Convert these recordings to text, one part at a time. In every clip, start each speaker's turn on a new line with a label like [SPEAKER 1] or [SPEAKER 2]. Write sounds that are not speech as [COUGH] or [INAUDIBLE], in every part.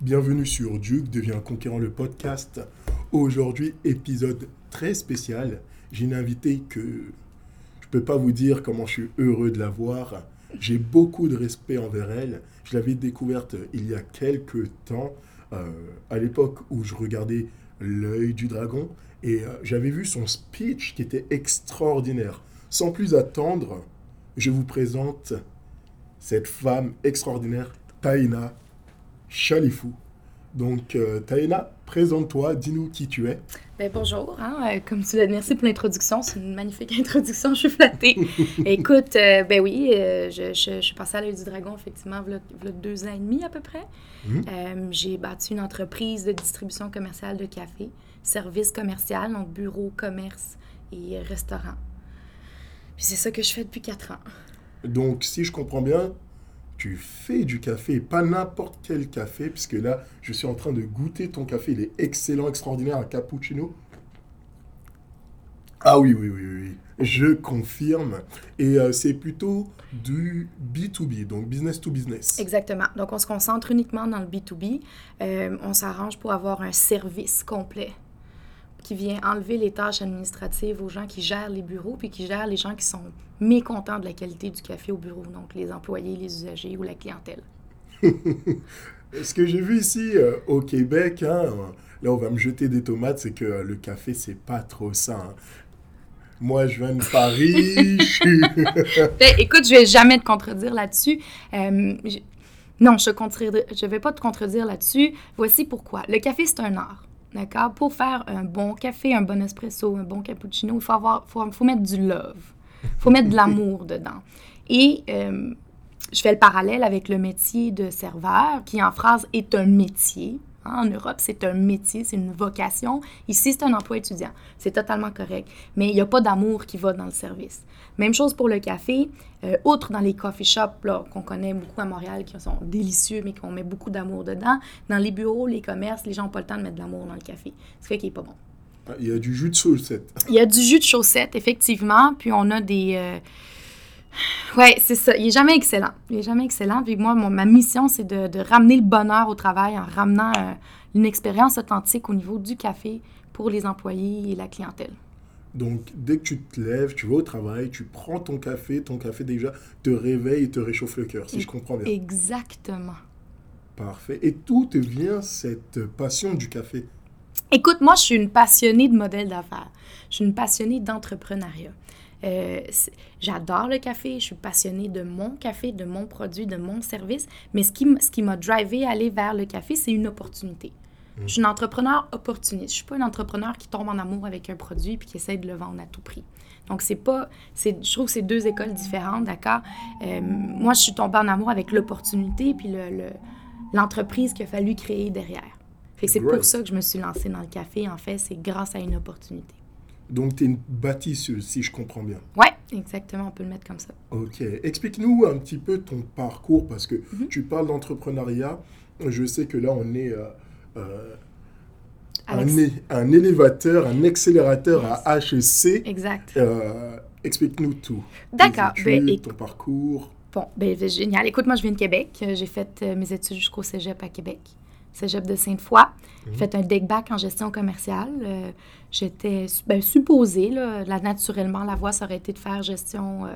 [SPEAKER 1] Bienvenue sur Duke devient conquérant le podcast. Aujourd'hui, épisode très spécial. J'ai une invitée que je peux pas vous dire comment je suis heureux de la voir. J'ai beaucoup de respect envers elle. Je l'avais découverte il y a quelques temps, euh, à l'époque où je regardais L'œil du dragon, et euh, j'avais vu son speech qui était extraordinaire. Sans plus attendre, je vous présente cette femme extraordinaire, Taïna Chalifou. Donc, euh, Taïna, présente-toi, dis-nous qui tu es.
[SPEAKER 2] Ben, bonjour, hein, euh, comme tu l'as dit, merci pour l'introduction. C'est une magnifique [LAUGHS] introduction, je suis flattée. [LAUGHS] Écoute, euh, ben oui, euh, je, je, je, suis passée à l'œil du dragon, effectivement, il y a deux ans et demi à peu près.
[SPEAKER 1] Mhm.
[SPEAKER 2] Euh, J'ai bâti une entreprise de distribution commerciale de café, service commercial, donc bureau, commerce et restaurant. Puis c'est ça que je fais depuis quatre ans.
[SPEAKER 1] Donc, si je comprends bien, tu fais du café, pas n'importe quel café, puisque là, je suis en train de goûter ton café. Il est excellent, extraordinaire, un cappuccino. Ah oui, oui, oui, oui, je confirme. Et euh, c'est plutôt du B2B, donc business to business.
[SPEAKER 2] Exactement. Donc, on se concentre uniquement dans le B2B. Euh, on s'arrange pour avoir un service complet qui vient enlever les tâches administratives aux gens qui gèrent les bureaux, puis qui gèrent les gens qui sont mécontents de la qualité du café au bureau, donc les employés, les usagers ou la clientèle. [LAUGHS]
[SPEAKER 1] Ce que j'ai vu ici euh, au Québec, hein, là on va me jeter des tomates, c'est que euh, le café c'est pas trop ça. hein. Moi je viens de Paris, [LAUGHS] je suis... [LAUGHS]
[SPEAKER 2] Ben, écoute, je vais jamais te contredire là-dessus. Euh, je- non, je ne vais pas te contredire là-dessus. Voici pourquoi. Le café, c'est un art. D'accord? Pour faire un bon café, un bon espresso, un bon cappuccino, il faut, avoir, faut, faut mettre du love. Il faut mettre de l'amour [LAUGHS] dedans. Et euh, je fais le parallèle avec le métier de serveur, qui en phrase est un métier. Hein, En Europe, c'est un métier, c'est une vocation. Ici, c'est un emploi étudiant. C'est totalement correct. Mais il n'y a pas d'amour qui va dans le service. Même chose pour le café. Euh, outre dans les coffee shops là, qu'on connaît beaucoup à Montréal, qui sont délicieux, mais qu'on met beaucoup d'amour dedans, dans les bureaux, les commerces, les gens n'ont pas le temps de mettre de l'amour dans le café. Ce qui n'est pas bon.
[SPEAKER 1] Il y a du jus de saucette.
[SPEAKER 2] Il y a du jus de chaussette, effectivement, puis on a des... euh, Ouais, c'est ça. Il est jamais excellent. Il est jamais excellent. Puis moi, mon- ma mission, c'est de, de ramener le bonheur au travail en ramenant euh, une expérience authentique au niveau du café pour les employés et la clientèle.
[SPEAKER 1] Donc dès que tu te lèves, tu vas au travail, tu prends ton café, ton café déjà te réveille et te réchauffe le cœur, si je comprends bien.
[SPEAKER 2] Exactement.
[SPEAKER 1] Parfait. Et d'où te vient cette passion du café?
[SPEAKER 2] Écoute, moi, je suis une passionnée de modèle d'affaires. Je suis une passionnée d'entrepreneuriat. Euh, J'adore le café, je suis passionnée de mon café, de mon produit, de mon service, mais ce qui, ce qui m'a drivé à aller vers le café, c'est une opportunité. Je suis une entrepreneur opportuniste. Je suis pas une entrepreneur qui tombe en amour avec un produit puis qui essaie de le vendre à tout prix. Donc, c'est pas. c'est- Je trouve que c'est deux écoles différentes, d'accord? Euh, moi, je suis tombée en amour avec l'opportunité puis le- le- l'entreprise qu'il a fallu créer derrière. C'est pour ça que je me suis lancée dans le café, en fait. C'est grâce à une opportunité.
[SPEAKER 1] Donc tu es une bâtisseuse, si je comprends bien.
[SPEAKER 2] Ouais, exactement, on peut le mettre comme ça.
[SPEAKER 1] Ok. Explique-nous un petit peu ton parcours, parce que
[SPEAKER 2] Mhm.
[SPEAKER 1] tu parles d'entrepreneuriat. Je sais que là, on est... euh, euh, un, élévateur, un accélérateur à HEC.
[SPEAKER 2] Exact.
[SPEAKER 1] Euh, Explique-nous tout.
[SPEAKER 2] D'accord.
[SPEAKER 1] Tes
[SPEAKER 2] Ben,
[SPEAKER 1] ton parcours.
[SPEAKER 2] Bon, ben, génial. Écoute, moi, je viens de Québec. Euh, J'ai fait euh, mes études jusqu'au cégep à Québec, cégep de Sainte-Foy. J'ai fait un deck back en gestion commerciale. Euh, J'étais ben, supposée, là, là, naturellement, la voie, ça aurait été de faire gestion, euh,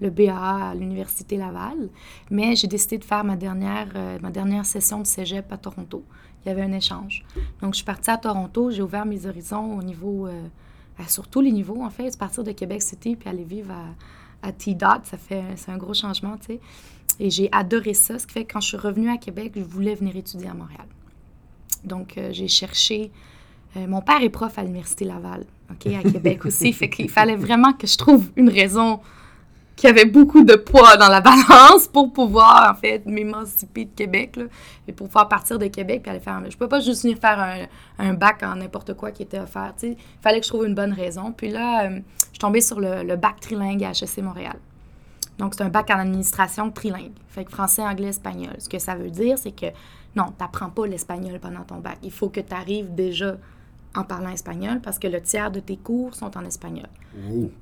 [SPEAKER 2] le BA à l'Université Laval. Mais j'ai décidé de faire ma dernière, ma dernière session de cégep à Toronto. Il y avait un échange. Donc, je suis partie à Toronto. J'ai ouvert mes horizons au niveau, euh, à- sur tous les niveaux, en fait. Partir de Québec City puis aller vivre à, à T-Dot, ça fait, c'est un gros changement, tu sais. Et j'ai adoré ça, ce qui fait que quand je suis revenue à Québec, je voulais venir étudier à Montréal. Donc, euh, j'ai cherché. euh, mon père est prof à l'Université Laval, OK, à Québec [LAUGHS] aussi. fait qu'il fallait vraiment que je trouve une raison qui avait beaucoup de poids dans la [LAUGHS] balance pour pouvoir, en fait, m'émanciper de Québec, là, et pour pouvoir partir de Québec puis aller faire... Je peux pas juste venir faire un, un bac en n'importe quoi qui était offert, tu. Il fallait que je trouve une bonne raison. Puis là, euh, je tombée sur le, bac trilingue à HEC Montréal. Donc, c'est un bac en administration trilingue. Fait que français, anglais, espagnol. Ce que ça veut dire, c'est que non, tu n'apprends pas l'espagnol pendant ton bac. Il faut que tu arrives déjà en parlant espagnol parce que le tiers de tes cours sont en espagnol.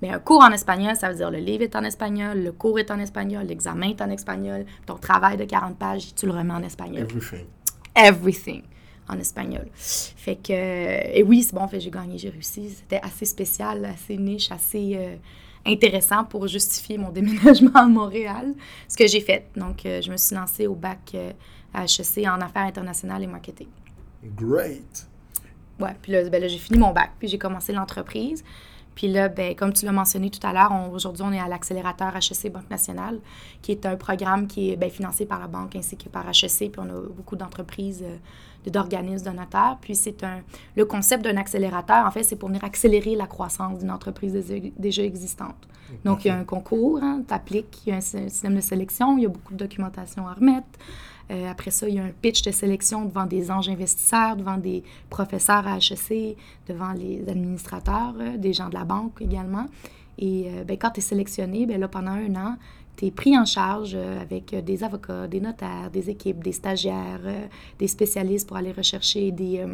[SPEAKER 2] Mais un cours en espagnol, ça veut dire le livre est en espagnol, le cours est en espagnol, l'examen est en espagnol, ton travail de 40 pages, tu le remets en espagnol.
[SPEAKER 1] Everything.
[SPEAKER 2] everything en espagnol. Fait que, et oui, c'est bon, fait, j'ai gagné, j'ai réussi. C'était assez spécial, assez niche, assez euh, intéressant pour justifier mon [LAUGHS] déménagement à Montréal, ce que j'ai fait. Donc, euh, je me suis lancée au bac euh, à HEC en affaires internationales et marketing.
[SPEAKER 1] Great!
[SPEAKER 2] Ouais, puis là, ben là j'ai fini mon bac, puis j'ai commencé l'entreprise. Puis là, ben, comme tu l'as mentionné tout à l'heure, aujourd'hui, on est à l'accélérateur HEC Banque Nationale, qui est un programme qui est ben, financé par la banque ainsi que par HEC. Puis on a beaucoup d'entreprises, euh, d'organismes donateurs. Puis c'est un. Le concept d'un accélérateur, en fait, c'est pour venir accélérer la croissance d'une entreprise déjà existante. Donc, il y a un concours, hein, tu appliques, il y a un système de sélection, il y a beaucoup de documentation à remettre. Euh, après ça, il y a un pitch de sélection devant des anges investisseurs, devant des professeurs à HEC, devant les administrateurs, euh, des gens de la banque également. Et euh, ben, quand tu es sélectionné, ben, là, pendant un an, tu es pris en charge avec des avocats, des notaires, des équipes, des stagiaires, des spécialistes pour aller rechercher des,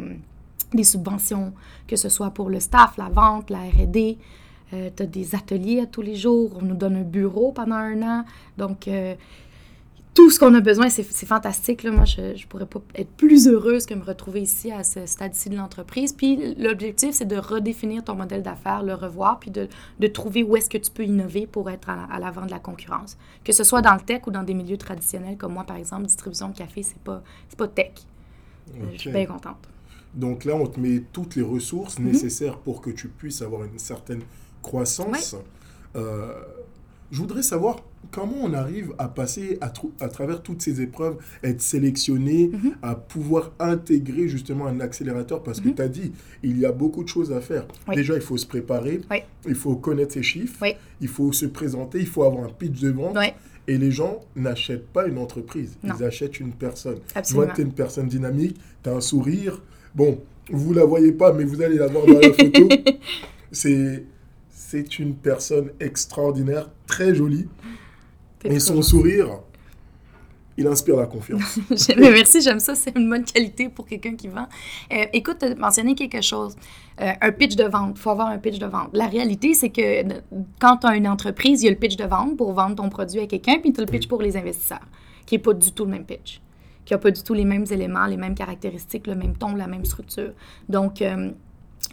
[SPEAKER 2] des subventions, que ce soit pour le staff, la vente, la RD. tu as des ateliers à tous les jours. On nous donne un bureau pendant un an. Donc, tout ce qu'on a besoin, c'est fantastique. Là. Moi, je ne pourrais pas être plus heureuse que me retrouver ici à ce stade-ci de l'entreprise. Puis l'objectif, c'est de redéfinir ton modèle d'affaires, le revoir, puis de, de trouver où est-ce que tu peux innover pour être à, l'avant de la concurrence. Que ce soit dans le tech ou dans des milieux traditionnels comme moi, par exemple, distribution de café, c'est pas, pas tech. Je suis bien contente.
[SPEAKER 1] Donc là, on te met toutes les ressources mhm. nécessaires pour que tu puisses avoir une certaine croissance. Euh, je voudrais savoir comment on arrive à passer à, à travers toutes ces épreuves, être sélectionné, mhm. à pouvoir intégrer justement un accélérateur? Parce que mhm. tu as dit, il y a beaucoup de choses à faire. Déjà, il faut se préparer, il faut connaître ses chiffres, il faut se présenter, il faut avoir un pitch de vente. Et les gens n'achètent pas une entreprise, ils achètent une personne. Tu vois tu es une personne dynamique, tu as un sourire. Bon, vous ne la voyez pas, mais vous allez la voir dans la [LAUGHS] photo. C'est une personne extraordinaire, très jolie. Et son sourire, il inspire la confiance. [LAUGHS]
[SPEAKER 2] Merci, j'aime ça. C'est une bonne qualité pour quelqu'un qui vend. Euh, écoute, tu as mentionné quelque chose. Euh, un pitch de vente. Il faut avoir un pitch de vente. La réalité, c'est que quand tu as une entreprise, il y a le pitch de vente pour vendre ton produit à quelqu'un, puis tu as le pitch pour les investisseurs, qui n'est pas du tout le même pitch, qui n'a pas du tout les mêmes éléments, les mêmes caractéristiques, le même ton, la même structure. Donc, euh,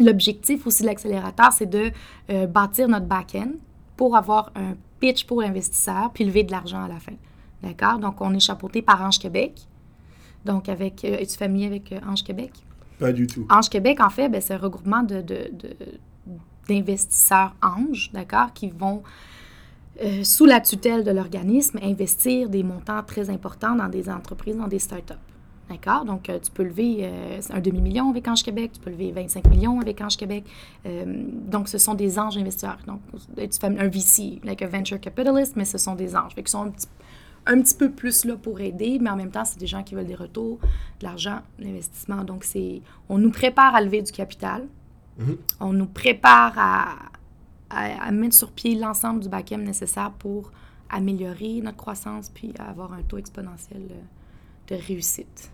[SPEAKER 2] L'objectif aussi de l'accélérateur, c'est de euh, bâtir notre back-end pour avoir un pitch pour l'investisseur puis lever de l'argent à la fin. D'accord? Donc, on est chapeauté par Ange Québec. Donc, avec. Euh, es-tu familier avec euh, Ange Québec?
[SPEAKER 1] Pas du tout.
[SPEAKER 2] Ange Québec, en fait, ben, c'est un regroupement de, d'investisseurs anges, d'accord, qui vont, sous la tutelle de l'organisme, investir des montants très importants dans des entreprises, dans des startups. D'accord? Donc, euh, tu peux lever euh, un demi-million avec Ange Québec, tu peux lever 25 millions avec Ange Québec. Euh, donc, ce sont des anges investisseurs. Donc, tu fais un VC, like a venture capitalist, mais ce sont des anges. Fait qu'ils sont un petit, peu plus là pour aider, mais en même temps, c'est des gens qui veulent des retours, de l'argent, l'investissement. Donc, c'est, on nous prépare à lever du capital. Mm-hmm. On nous prépare à, à, mettre sur pied l'ensemble du back-end nécessaire pour améliorer notre croissance puis avoir un taux exponentiel de réussite.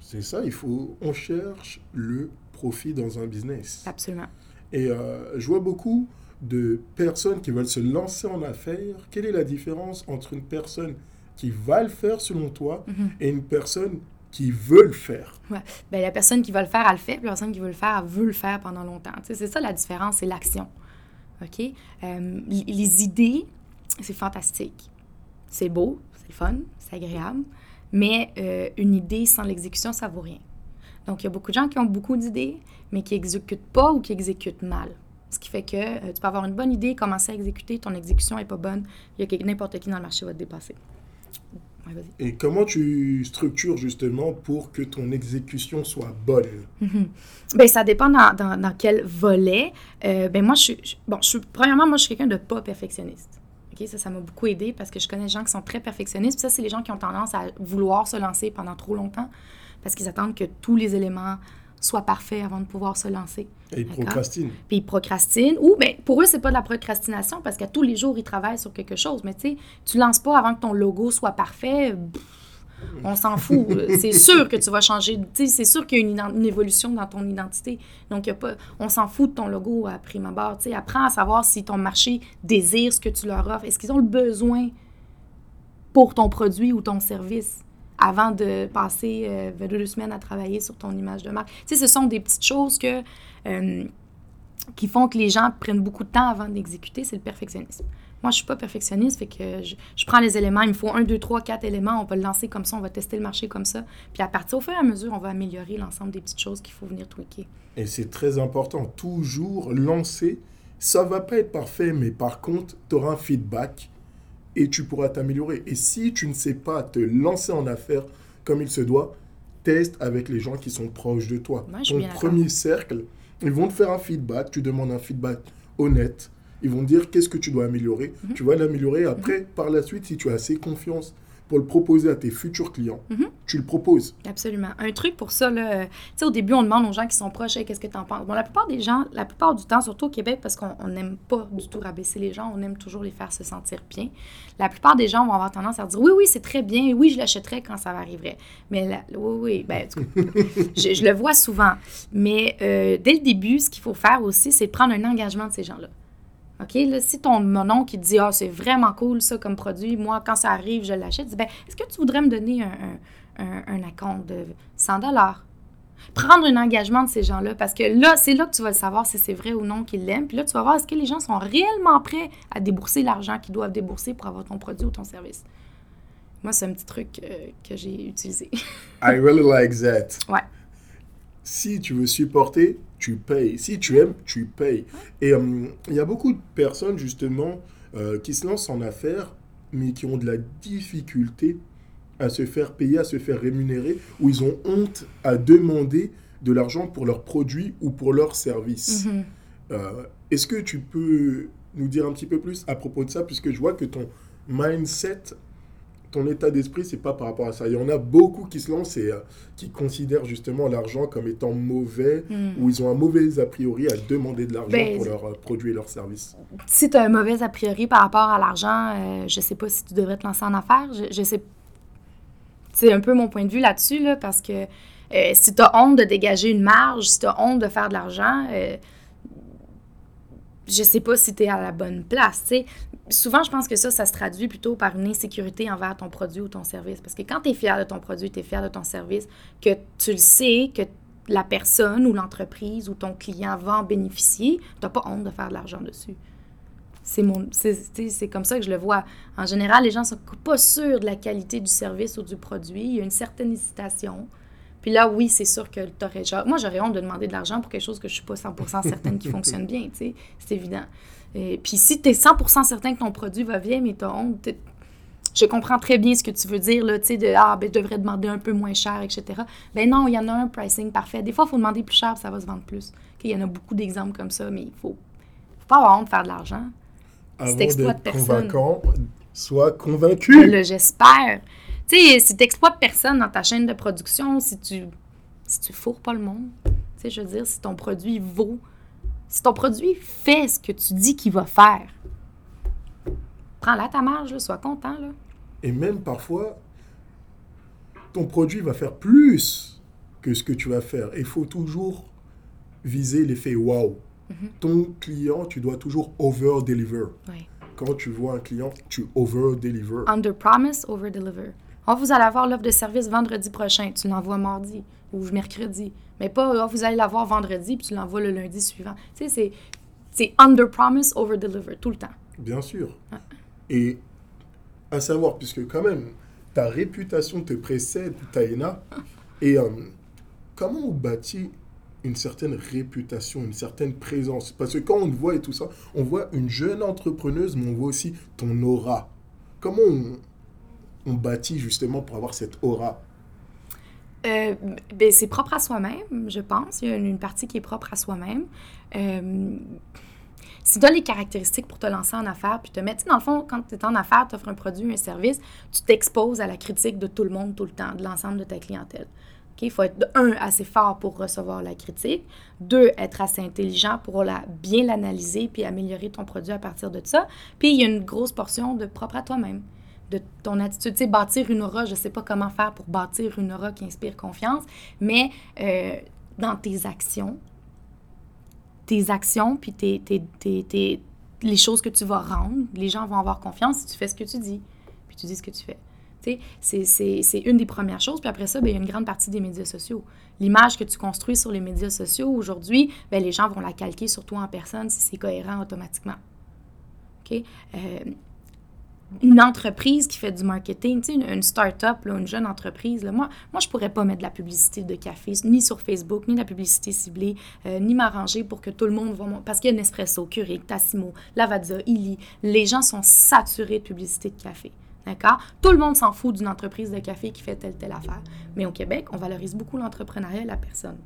[SPEAKER 1] C'est ça, il faut, on cherche le profit dans un business.
[SPEAKER 2] Absolument.
[SPEAKER 1] Et euh, je vois beaucoup de personnes qui veulent se lancer en affaires. Quelle est la différence entre une personne qui va le faire selon toi mhm. et une personne qui veut le faire?
[SPEAKER 2] Ouais. Ben, la personne qui va le faire, elle le fait, puis la personne qui veut le faire, elle veut le faire pendant longtemps. c'est ça la différence, c'est l'action. OK? Euh, les idées, c'est fantastique. C'est beau, c'est fun, c'est agréable. Mais euh, une idée sans l'exécution, ça vaut rien. Donc, il y a beaucoup de gens qui ont beaucoup d'idées, mais qui n'exécutent pas ou qui exécutent mal. Ce qui fait que euh, tu peux avoir une bonne idée, commencer à exécuter, ton exécution n'est pas bonne, il y a n'importe qui dans le marché va te dépasser.
[SPEAKER 1] Et comment tu structures justement pour que ton exécution soit bonne?
[SPEAKER 2] Mm ben, ça dépend dans, dans, quel volet. Euh, ben moi, je bon, je premièrement, moi, je suis quelqu'un de pas perfectionniste. Ça, ça m'a beaucoup aidé parce que je connais des gens qui sont très perfectionnistes. Puis ça, c'est les gens qui ont tendance à vouloir se lancer pendant trop longtemps parce qu'ils attendent que tous les éléments soient parfaits avant de pouvoir se lancer.
[SPEAKER 1] Et ils procrastinent.
[SPEAKER 2] Puis ils procrastinent. Ou, bien, pour eux, c'est pas de la procrastination parce qu'à tous les jours, ils travaillent sur quelque chose. Mais tu sais, tu lances pas avant que ton logo soit parfait. On s'en fout. c'est [LAUGHS] sûr que tu vas changer. C'est sûr qu'il y a une, évolution dans ton identité. Donc, y a pas, on s'en fout de ton logo à prime abord. apprends à savoir si ton marché désire ce que tu leur offres. Est-ce qu'ils ont le besoin pour ton produit ou ton service? avant de passer euh, deux semaines à travailler sur ton image de marque? Tu sais, ce sont des petites choses que, euh, qui font que les gens prennent beaucoup de temps avant d'exécuter, c'est le perfectionnisme. Moi, je suis pas perfectionniste, fait que je, je, prends les éléments, il me faut un, deux, trois, quatre éléments, on va le lancer comme ça, on va tester le marché comme ça. Puis à partir, au fur et à mesure, on va améliorer l'ensemble des petites choses qu'il faut venir tweaker.
[SPEAKER 1] Et c'est très important, toujours lancer. Ça va pas être parfait, mais par contre, tu auras un feedback et tu pourras t'améliorer. Et si tu ne sais pas te lancer en affaires comme il se doit, teste avec les gens qui sont proches de toi. Ton premier cercle, ils vont te faire un feedback, tu demandes un feedback honnête, ils vont dire qu'est-ce que tu dois améliorer, mhm. tu vas l'améliorer. Après, par la suite, si tu as assez confiance pour le proposer à tes futurs clients, mhm. tu le proposes.
[SPEAKER 2] Absolument. Un truc pour ça, là, tu sais, au début, on demande aux gens qui sont proches, qu'est-ce que tu en penses? Bon, la plupart des gens, la plupart du temps, surtout au Québec, parce qu'on n'aime pas du tout rabaisser les gens, on aime toujours les faire se sentir bien. La plupart des gens vont avoir tendance à dire oui, oui, c'est très bien, oui, je l'achèterai quand ça va arriver. Mais oui, oui, ben, [LAUGHS] je, je, le vois souvent. Mais euh, dès le début, ce qu'il faut faire aussi, c'est prendre un engagement de ces gens-là. OK, là, si ton mon oncle qui te dit Ah, c'est vraiment cool ça comme produit, moi, quand ça arrive, je l'achète, dis ben, est-ce que tu voudrais me donner un, un, un, un de 100 Prendre un engagement de ces gens-là, parce que là, c'est là que tu vas savoir si c'est vrai ou non qu'ils l'aiment. Puis là, tu vas voir est-ce que les gens sont réellement prêts à débourser l'argent qu'ils doivent débourser pour avoir ton produit ou ton service? Moi, c'est un petit truc euh, que j'ai utilisé. [LAUGHS]
[SPEAKER 1] I really like that.
[SPEAKER 2] Ouais.
[SPEAKER 1] Si tu veux supporter, tu payes. Si tu aimes, tu payes. Et euh, il y a beaucoup de personnes, justement, euh, qui se lancent en affaires, mais qui ont de la difficulté à se faire payer, à se faire rémunérer, ou ils ont honte à demander de l'argent pour leurs produits ou pour leurs services. Mm-hmm. Euh, est-ce que tu peux nous dire un petit peu plus à propos de ça, puisque je vois que ton mindset ton état d'esprit, c'est pas par rapport à ça. Il y en a beaucoup qui se lancent et euh, qui considèrent justement l'argent comme étant mauvais hmm. ou ils ont un mauvais a priori à demander de l'argent ben, pour leurs euh, produits et leurs services.
[SPEAKER 2] Si tu as un mauvais a priori par rapport à l'argent, euh, je sais pas si tu devrais te lancer en affaires. Je, je sais. C'est un peu mon point de vue là-dessus, là, parce que si tu as honte de dégager une marge, si tu as honte de faire de l'argent, je sais pas si tu es à la bonne place. sais souvent, je pense que ça, ça se traduit plutôt par une insécurité envers ton produit ou ton service. Parce que quand tu es fier de ton produit, tu es fier de ton service, que tu le sais, que la personne ou l'entreprise ou ton client va en bénéficier, tu n'as pas honte de faire de l'argent dessus. C'est, mon, c'est, comme ça que je le vois. En général, les gens ne sont pas sûrs de la qualité du service ou du produit. Il y a une certaine hésitation. Puis là, oui, c'est sûr que tu aurais... Moi, j'aurais honte de demander de l'argent pour quelque chose que je ne suis pas 100% certaine qui [LAUGHS] fonctionne bien, C'est évident. Et puis si tu es 100% certain que ton produit va bien, mais tu as honte, je comprends très bien ce que tu veux dire, là, tu sais, de Ah, ben, je devrais demander un peu moins cher, etc. Ben non, il y en a un pricing parfait. Des fois, il faut demander plus cher, ça va se vendre plus. Il y en a beaucoup d'exemples comme ça, mais il faut, faut pas avoir honte de faire de l'argent.
[SPEAKER 1] Si t'exploites personne. Convaincant, sois convaincu.
[SPEAKER 2] Ben j'espère. Tu sais, si t'exploites personne dans ta chaîne de production, si tu, si tu fourres pas le monde, tu sais, je veux dire, si ton produit vaut si ton produit fait ce que tu dis qu'il va faire, prends-la ta marge, sois content. Là.
[SPEAKER 1] Et même parfois, ton produit va faire plus que ce que tu vas faire. Il faut toujours viser l'effet wow. Mm-hmm. Ton client, tu dois toujours over-deliver. Quand tu vois un client, tu over-deliver.
[SPEAKER 2] Under promise, over deliver. Oh, vous allez avoir l'offre de service vendredi prochain. Tu l'envoies mardi ou mercredi. Mais pas, oh, vous allez l'avoir vendredi puis tu l'envoies le lundi suivant. Tu sais, c'est under promise, over deliver tout le temps.
[SPEAKER 1] Bien sûr. Et à savoir, puisque quand même, ta réputation te précède, Taïna, [LAUGHS] et euh, comment on bâtit une certaine réputation, une certaine présence? Parce que quand on te voit et tout ça, on voit une jeune entrepreneuse, mais on voit aussi ton aura. Comment on, on bâtit justement pour avoir cette aura?
[SPEAKER 2] Euh, ben, c'est propre à soi-même, je pense. Il y a une partie qui est propre à soi-même. Euh, si tu as les caractéristiques pour te lancer en affaires, puis te mettre, dans le fond, quand tu es en affaires, tu offres un produit, un service, tu t'exposes à la critique de tout le monde tout le temps, de l'ensemble de ta clientèle. Il faut être, un, assez fort pour recevoir la critique, deux, être assez intelligent pour bien l'analyser puis améliorer ton produit à partir de ça. Puis il y a une grosse portion de propre à toi-même de ton attitude. Tu sais, bâtir une aura, je ne sais pas comment faire pour bâtir une aura qui inspire confiance, mais euh, dans tes actions, tes actions, puis tes, les choses que tu vas rendre, les gens vont avoir confiance si tu fais ce que tu dis, puis tu dis ce que tu fais. C'est une des premières choses. Puis après ça, ben, il y a une grande partie des médias sociaux. L'image que tu construis sur les médias sociaux aujourd'hui, ben, les gens vont la calquer sur toi en personne si c'est cohérent automatiquement. Euh, une entreprise qui fait du marketing, une, une start-up, une jeune entreprise, là, moi, moi, je pourrais pas mettre de la publicité de café, ni sur Facebook, ni de la publicité ciblée, euh, ni m'arranger pour que tout le monde voit mon... Parce qu'il y a Nespresso, Keurig, Tassimo, Lavazza, Illy. Les gens sont saturés de publicité de café. D'accord? Tout le monde s'en fout d'une entreprise de café qui fait telle, telle affaire. Mais au Québec, on valorise beaucoup l'entrepreneuriat et la personne.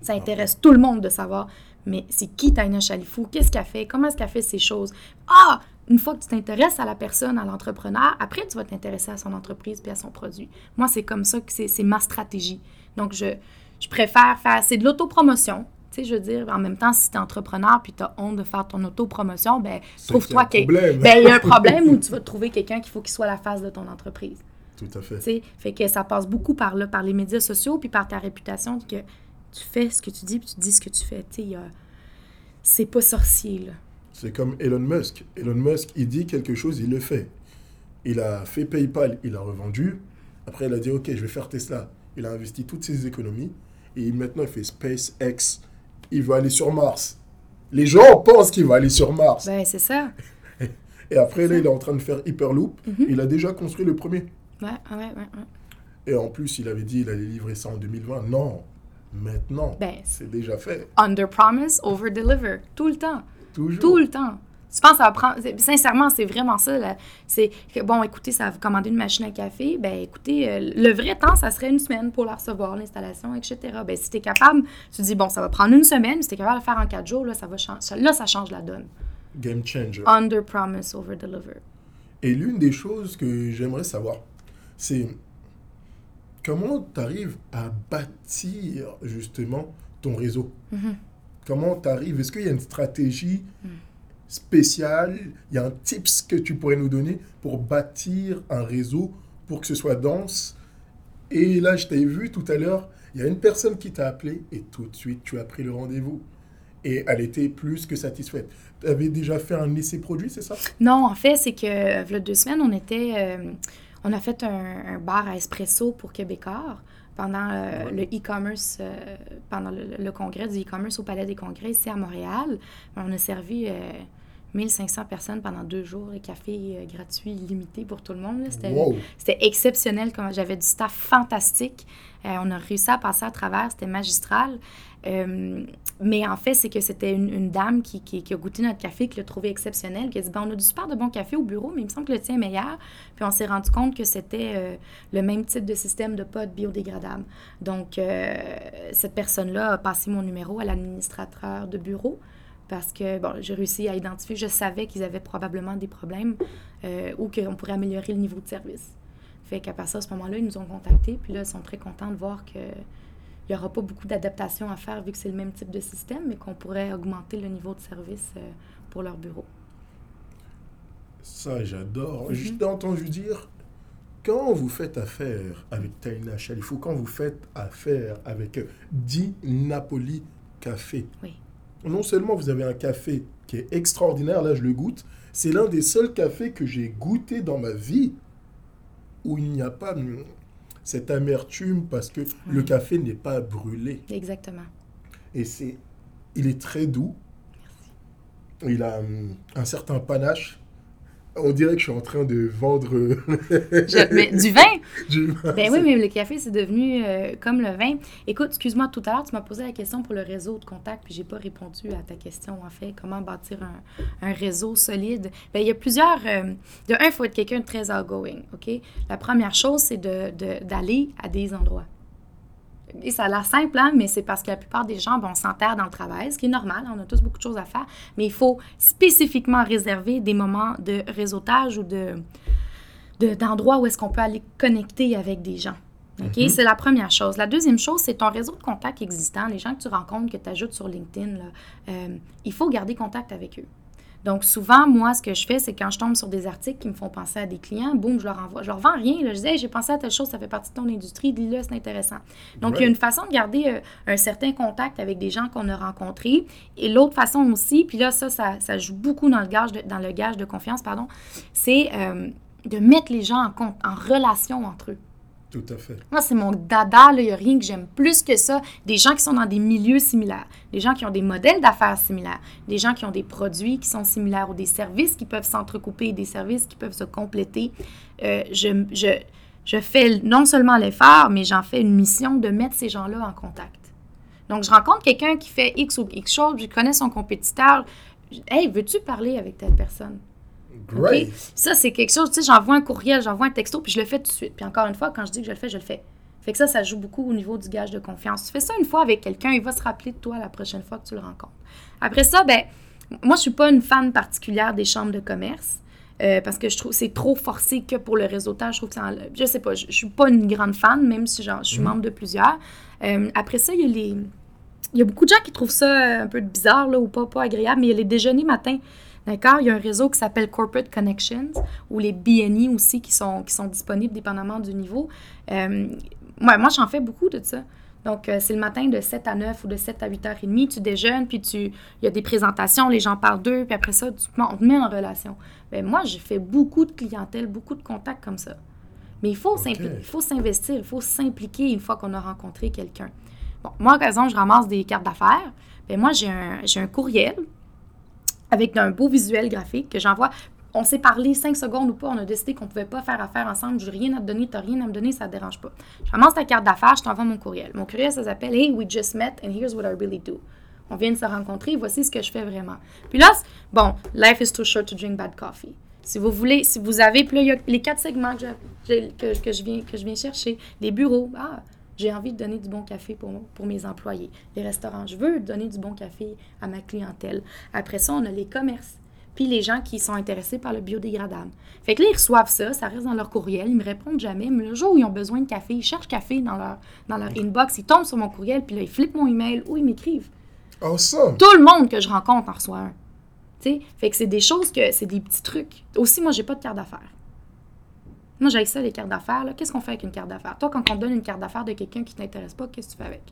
[SPEAKER 2] Ça intéresse tout le monde de savoir, mais c'est qui Taina Chalifou? Qu'est-ce qu'elle fait? Comment est-ce qu'elle fait ces choses? Ah! Une fois que tu t'intéresses à la personne, à l'entrepreneur, après, tu vas t'intéresser à son entreprise puis à son produit. Moi, c'est comme ça que c'est ma stratégie. Donc, je, je préfère faire... C'est de l'autopromotion. Tu sais, je veux dire, en même temps, si tu es entrepreneur puis tu as honte de faire ton autopromotion, ben trouve-toi qu'il ben, y a un [LAUGHS] problème où tu vas trouver quelqu'un qu'il faut qu'il soit la face de ton entreprise.
[SPEAKER 1] Tout à fait. Tu
[SPEAKER 2] sais, fait que ça passe beaucoup par là, par les médias sociaux puis par ta réputation que tu fais ce que tu dis puis tu dis ce que tu fais. Tu sais, c'est pas sorcier, là.
[SPEAKER 1] C'est comme Elon Musk. Elon Musk, il dit quelque chose, il le fait. Il a fait PayPal, il a revendu. Après, il a dit, OK, je vais faire Tesla. Il a investi toutes ses économies. Et maintenant, il fait SpaceX. Il va aller sur Mars. Les gens pensent qu'il va aller sur Mars.
[SPEAKER 2] Ben, c'est ça.
[SPEAKER 1] Et après, là, il est en train de faire Hyperloop. Mhm. Il a déjà construit le premier.
[SPEAKER 2] Ouais, ouais, ouais, ouais.
[SPEAKER 1] Et en plus, il avait dit qu'il allait livrer ça en 2020. Non, maintenant, ben, c'est déjà fait.
[SPEAKER 2] Under promise, over deliver, tout le temps. Tout le temps. Tu penses que ça va prendre. Sincèrement, c'est vraiment ça. C'est que, bon, écoutez, ça va vous commander une machine à café. Ben, écoutez, euh, le vrai temps, ça serait une semaine pour la recevoir, l'installation, etc. Ben, si tu es capable, tu dis, bon, ça va prendre une semaine. Si tu es capable de le faire en quatre jours, là, ça, va changer, là, ça change la donne.
[SPEAKER 1] Game changer.
[SPEAKER 2] Under promise, over deliver.
[SPEAKER 1] Et l'une des choses que j'aimerais savoir, c'est comment tu arrives à bâtir justement ton réseau? Mm-hmm. Comment tu Est-ce qu'il y a une stratégie spéciale? Il y a un tips que tu pourrais nous donner pour bâtir un réseau pour que ce soit dense? Et là, je t'ai vu tout à l'heure, il y a une personne qui t'a appelé et tout de suite, tu as pris le rendez-vous. Et elle était plus que satisfaite. Tu avais déjà fait un essai produit, c'est ça?
[SPEAKER 2] Non, en fait, c'est que il y a deux semaines, on était... Euh, on a fait un, bar à espresso pour Québécois pendant euh, le e-commerce, euh, pendant le, congrès du e-commerce au Palais des Congrès ici à Montréal. On a servi 1500 euh, personnes pendant deux jours, et café gratuit illimité pour tout le monde. C'était exceptionnel. J'avais du staff fantastique. On a réussi à passer à travers. C'était magistral. Euh, mais en fait, c'est que c'était une, dame qui, a goûté notre café, qui l'a trouvé exceptionnel, qui a dit ben, On a du super de bon café au bureau, mais il me semble que le tien est meilleur. Puis on s'est rendu compte que c'était euh, le même type de système de potes biodégradables. Donc, euh, cette personne-là a passé mon numéro à l'administrateur de bureau parce que bon, j'ai réussi à identifier, je savais qu'ils avaient probablement des problèmes ou qu'on pourrait améliorer le niveau de service. Fait qu'à partir de ce moment-là, ils nous ont contactés, puis là, ils sont très contents de voir que il n'y aura pas beaucoup d'adaptation à faire vu que c'est le même type de système, mais qu'on pourrait augmenter le niveau de service euh, pour leur bureau.
[SPEAKER 1] Ça, j'adore. Mm entendu dire, quand vous faites affaire avec Taina Chalifou, quand vous faites affaire avec Di Napoli Café, non seulement vous avez un café qui est extraordinaire, là je le goûte, c'est l'un des seuls cafés que j'ai goûté dans ma vie où il n'y a pas cette amertume parce que le café n'est pas brûlé.
[SPEAKER 2] Exactement.
[SPEAKER 1] Et c'est, il est très doux. Merci. Il a un certain panache on dirait que je suis en train de vendre. [LAUGHS]
[SPEAKER 2] mais, du vin? Du vin. Ben oui, mais le café, c'est devenu euh, comme le vin. Écoute, excuse-moi, tout à l'heure, tu m'as posé la question pour le réseau de contact, puis j'ai pas répondu à ta question, en fait. Comment bâtir un, réseau solide? Ben, il y a plusieurs. Euh, de un, il faut être quelqu'un de très outgoing, OK? La première chose, c'est d'aller de, à des endroits. Et ça a l'air simple, hein, mais c'est parce que la plupart des gens bon, s'enterrent dans le travail, ce qui est normal, on a tous beaucoup de choses à faire, mais il faut spécifiquement réserver des moments de réseautage ou de, d'endroits où est-ce qu'on peut aller connecter avec des gens. OK? Mm-hmm. C'est la première chose. La deuxième chose, c'est ton réseau de contacts existant, les gens que tu rencontres, que tu ajoutes sur LinkedIn. Euh, il faut garder contact avec eux. Donc, souvent, moi, ce que je fais, c'est quand je tombe sur des articles qui me font penser à des clients, boum, je leur envoie. Je leur vends rien. Je dis, j'ai pensé à telle chose, ça fait partie de ton industrie, dis-le, c'est intéressant. Donc, il y a une façon de garder euh, un certain contact avec des gens qu'on a rencontrés. Et l'autre façon aussi, puis là, ça, ça, joue beaucoup dans le gage de, dans le gage de confiance, pardon, c'est. Euh, de mettre les gens en, compte, en relation entre eux.
[SPEAKER 1] Tout à fait.
[SPEAKER 2] Moi, c'est mon dada. Il n'y a rien que j'aime plus que ça. Des gens qui sont dans des milieux similaires, des gens qui ont des modèles d'affaires similaires, des gens qui ont des produits qui sont similaires ou des services qui peuvent s'entrecouper, des services qui peuvent se compléter. Euh, je, je, je fais non seulement l'effort, mais j'en fais une mission de mettre ces gens-là en contact. Donc, je rencontre quelqu'un qui fait X ou X chose, je connais son compétiteur. Hey, veux-tu parler avec telle personne? Ça, c'est quelque chose, tu sais, j'envoie un courriel, j'envoie un texto, puis je le fais tout de suite. Puis encore une fois, quand je dis que je le fais, je le fais. Fait que ça, ça joue beaucoup au niveau du gage de confiance. Tu fais ça une fois avec quelqu'un, il va se rappeler de toi la prochaine fois que tu le rencontres. Après ça, ben, moi, je suis pas une fan particulière des chambres de commerce. euh, parce que je trouve c'est trop forcé que pour le réseautage. Je trouve que ça enlève- Je sais pas, je, je suis pas une grande fan, même si genre, je suis membre de plusieurs. Euh, après ça, il y a les. Il y a beaucoup de gens qui trouvent ça euh, un peu bizarre là, ou pas, pas agréable, mais il y a les déjeuners matins. D'accord? Il y a un réseau qui s'appelle Corporate Connections ou les BNI aussi qui sont, qui sont disponibles dépendamment du niveau. Euh, ouais, moi, j'en fais beaucoup de ça. Donc, euh, c'est le matin de 7 à 9 ou de 7 à 8h30. Tu déjeunes, puis tu, il y a des présentations, les gens parlent d'eux, puis après ça, tu, on te met en relation. Ben, moi, j'ai fait beaucoup de clientèle, beaucoup de contacts comme ça. Mais il faut, faut s'investir, il faut s'impliquer une fois qu'on a rencontré quelqu'un. Bon, moi, par exemple, je ramasse des cartes d'affaires. Ben, moi, j'ai un, j'ai un courriel avec un beau visuel graphique que j'envoie. On s'est parlé cinq secondes ou pas, on a décidé qu'on ne pouvait pas faire affaire ensemble, je n'ai rien à te donner, tu n'as rien à me donner, ça ne dérange pas. Je ramasse ta carte d'affaires, je t'envoie mon courriel. Mon courriel, ça s'appelle Hey, we just met and here's what I really do. On vient de se rencontrer, voici ce que je fais vraiment. Puis là, bon, life is too short to drink bad coffee. Si vous voulez, si vous avez, puis les quatre segments que, je- que je viens, que je viens chercher. Les bureaux, ah, j'ai envie de donner du bon café pour, pour mes employés. Les restaurants, je veux donner du bon café à ma clientèle. Après ça, on a les commerces. Puis les gens qui sont intéressés par le biodégradable. Fait que là, ils reçoivent ça, ça reste dans leur courriel, ils me répondent jamais, mais le jour où ils ont besoin de café, ils cherchent café dans leur, dans leur inbox, ils tombent sur mon courriel, puis là, ils flippent mon email ou ils m'écrivent.
[SPEAKER 1] Awesome.
[SPEAKER 2] Tout le monde que je rencontre en reçoit un. Tu sais, fait que c'est des choses que, c'est des petits trucs. Aussi, moi, j'ai pas de carte d'affaires. Moi, j'ai ça, les cartes d'affaires. Qu'est-ce qu'on fait avec une carte d'affaires? Toi, quand on te donne une carte d'affaires de quelqu'un qui t'intéresse pas, qu'est-ce que tu fais avec?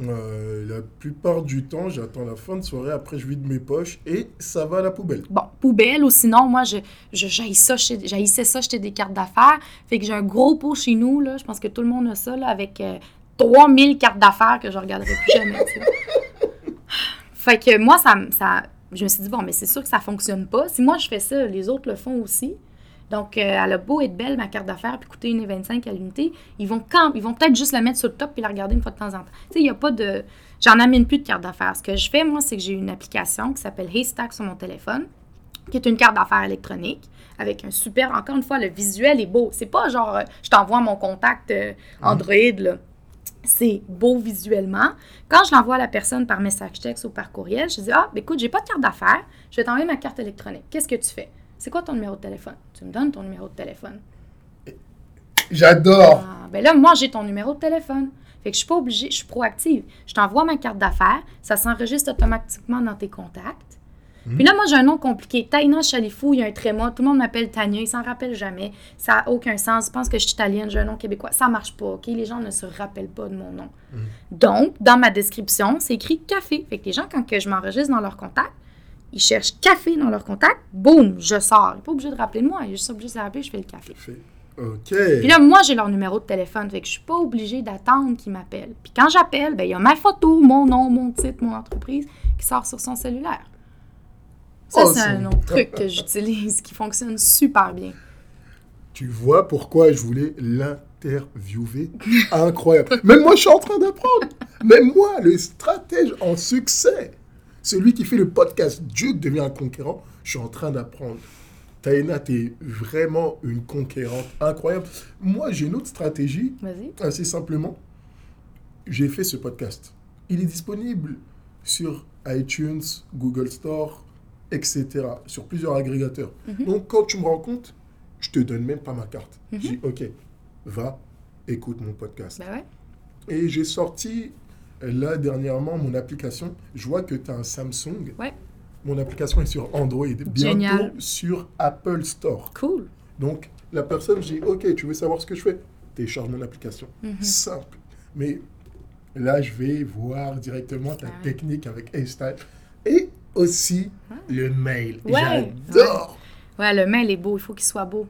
[SPEAKER 1] Euh, la plupart du temps, j'attends la fin de soirée, après je vide mes poches et ça va à la poubelle.
[SPEAKER 2] Bon, poubelle ou sinon, moi, je, je ça, j'haïs- j'haïssais ça, j'étais des cartes d'affaires. Fait que j'ai un gros pot chez nous, là. Je pense que tout le monde a ça, là, avec euh, 3000 cartes d'affaires que je regarderai plus jamais. [LAUGHS] Fait que moi, ça, ça, je me suis dit, bon, mais c'est sûr que ça fonctionne pas. Si moi, je fais ça, les autres le font aussi. Donc, euh, elle a beau être belle, ma carte d'affaires, puis coûter 1,25 à l'unité, ils vont quand ils vont peut-être juste la mettre sur le top puis la regarder une fois de temps en temps. Tu sais, il n'y a pas de... J'en amène plus de carte d'affaires. Ce que je fais, moi, c'est que j'ai une application qui s'appelle Haystack sur mon téléphone, qui est une carte d'affaires électronique, avec un super... Encore une fois, le visuel est beau. C'est pas genre, euh, je t'envoie mon contact euh, Android, là c'est beau visuellement. Quand je l'envoie à la personne par message texte ou par courriel, je dis Ah, ben écoute, j'ai pas de carte d'affaires, je vais t'envoyer ma carte électronique. Qu'est-ce que tu fais C'est quoi ton numéro de téléphone? Tu me donnes ton numéro de téléphone.
[SPEAKER 1] J'adore.
[SPEAKER 2] Ah, ben là, moi, j'ai ton numéro de téléphone. Fait que je suis pas obligée, je suis proactive. Je t'envoie ma carte d'affaires, ça s'enregistre automatiquement dans tes contacts. Puis là, moi, j'ai un nom compliqué. Taina Chalifou, il y a un tréma. Tout le monde m'appelle Tania, ils s'en rappellent jamais. Ça n'a aucun sens. Ils pensent que je suis italienne, j'ai un nom québécois. Ça marche pas, OK? Les gens ne se rappellent pas de mon nom. Donc, dans ma description, c'est écrit café. Fait que les gens, quand que je m'enregistre dans leur contact, ils cherchent café dans leur contact, boum, je sors. Ils sont pas obligé de rappeler de moi. Ils sont juste obligés de rappeler, je fais le café.
[SPEAKER 1] Ok.
[SPEAKER 2] Puis là, moi, j'ai leur numéro de téléphone, fait que je suis pas obligée d'attendre qu'ils m'appellent. Puis quand j'appelle, ben il y a ma photo, mon nom, mon titre, mon entreprise qui sort sur son cellulaire. Ça,
[SPEAKER 1] Oh,
[SPEAKER 2] c'est
[SPEAKER 1] c'est-
[SPEAKER 2] un autre truc que j'utilise qui fonctionne super bien.
[SPEAKER 1] Tu vois pourquoi je voulais l'interviewer Incroyable. Même moi, je suis en train d'apprendre. Même moi, le stratège en succès, celui qui fait le podcast Duke devient un conquérant, je suis en train d'apprendre. Taïna, t'es vraiment une conquérante incroyable. Moi, j'ai une autre stratégie,
[SPEAKER 2] Vas-y.
[SPEAKER 1] assez simplement. J'ai fait ce podcast. Il est disponible sur iTunes, Google Store, etc. Sur plusieurs agrégateurs. Donc, quand tu me rends compte, je te donne même pas ma carte. Je dis, OK, va, écoute mon podcast.
[SPEAKER 2] Ouais.
[SPEAKER 1] Et j'ai sorti, là, dernièrement, mon application. Je vois que tu as un Samsung.
[SPEAKER 2] Ouais.
[SPEAKER 1] Mon application est sur Android. Bientôt
[SPEAKER 2] Génial.
[SPEAKER 1] sur Apple Store.
[SPEAKER 2] Cool.
[SPEAKER 1] Donc, la personne, je dis, OK, tu veux savoir ce que je fais? Télécharge mon application.
[SPEAKER 2] Mhm.
[SPEAKER 1] Simple. Mais là, je vais voir directement ta
[SPEAKER 2] Ah
[SPEAKER 1] technique avec A-Style. Et aussi le mail.
[SPEAKER 2] Ouais,
[SPEAKER 1] J'adore.
[SPEAKER 2] Ouais, le mail est beau, il faut qu'il soit beau.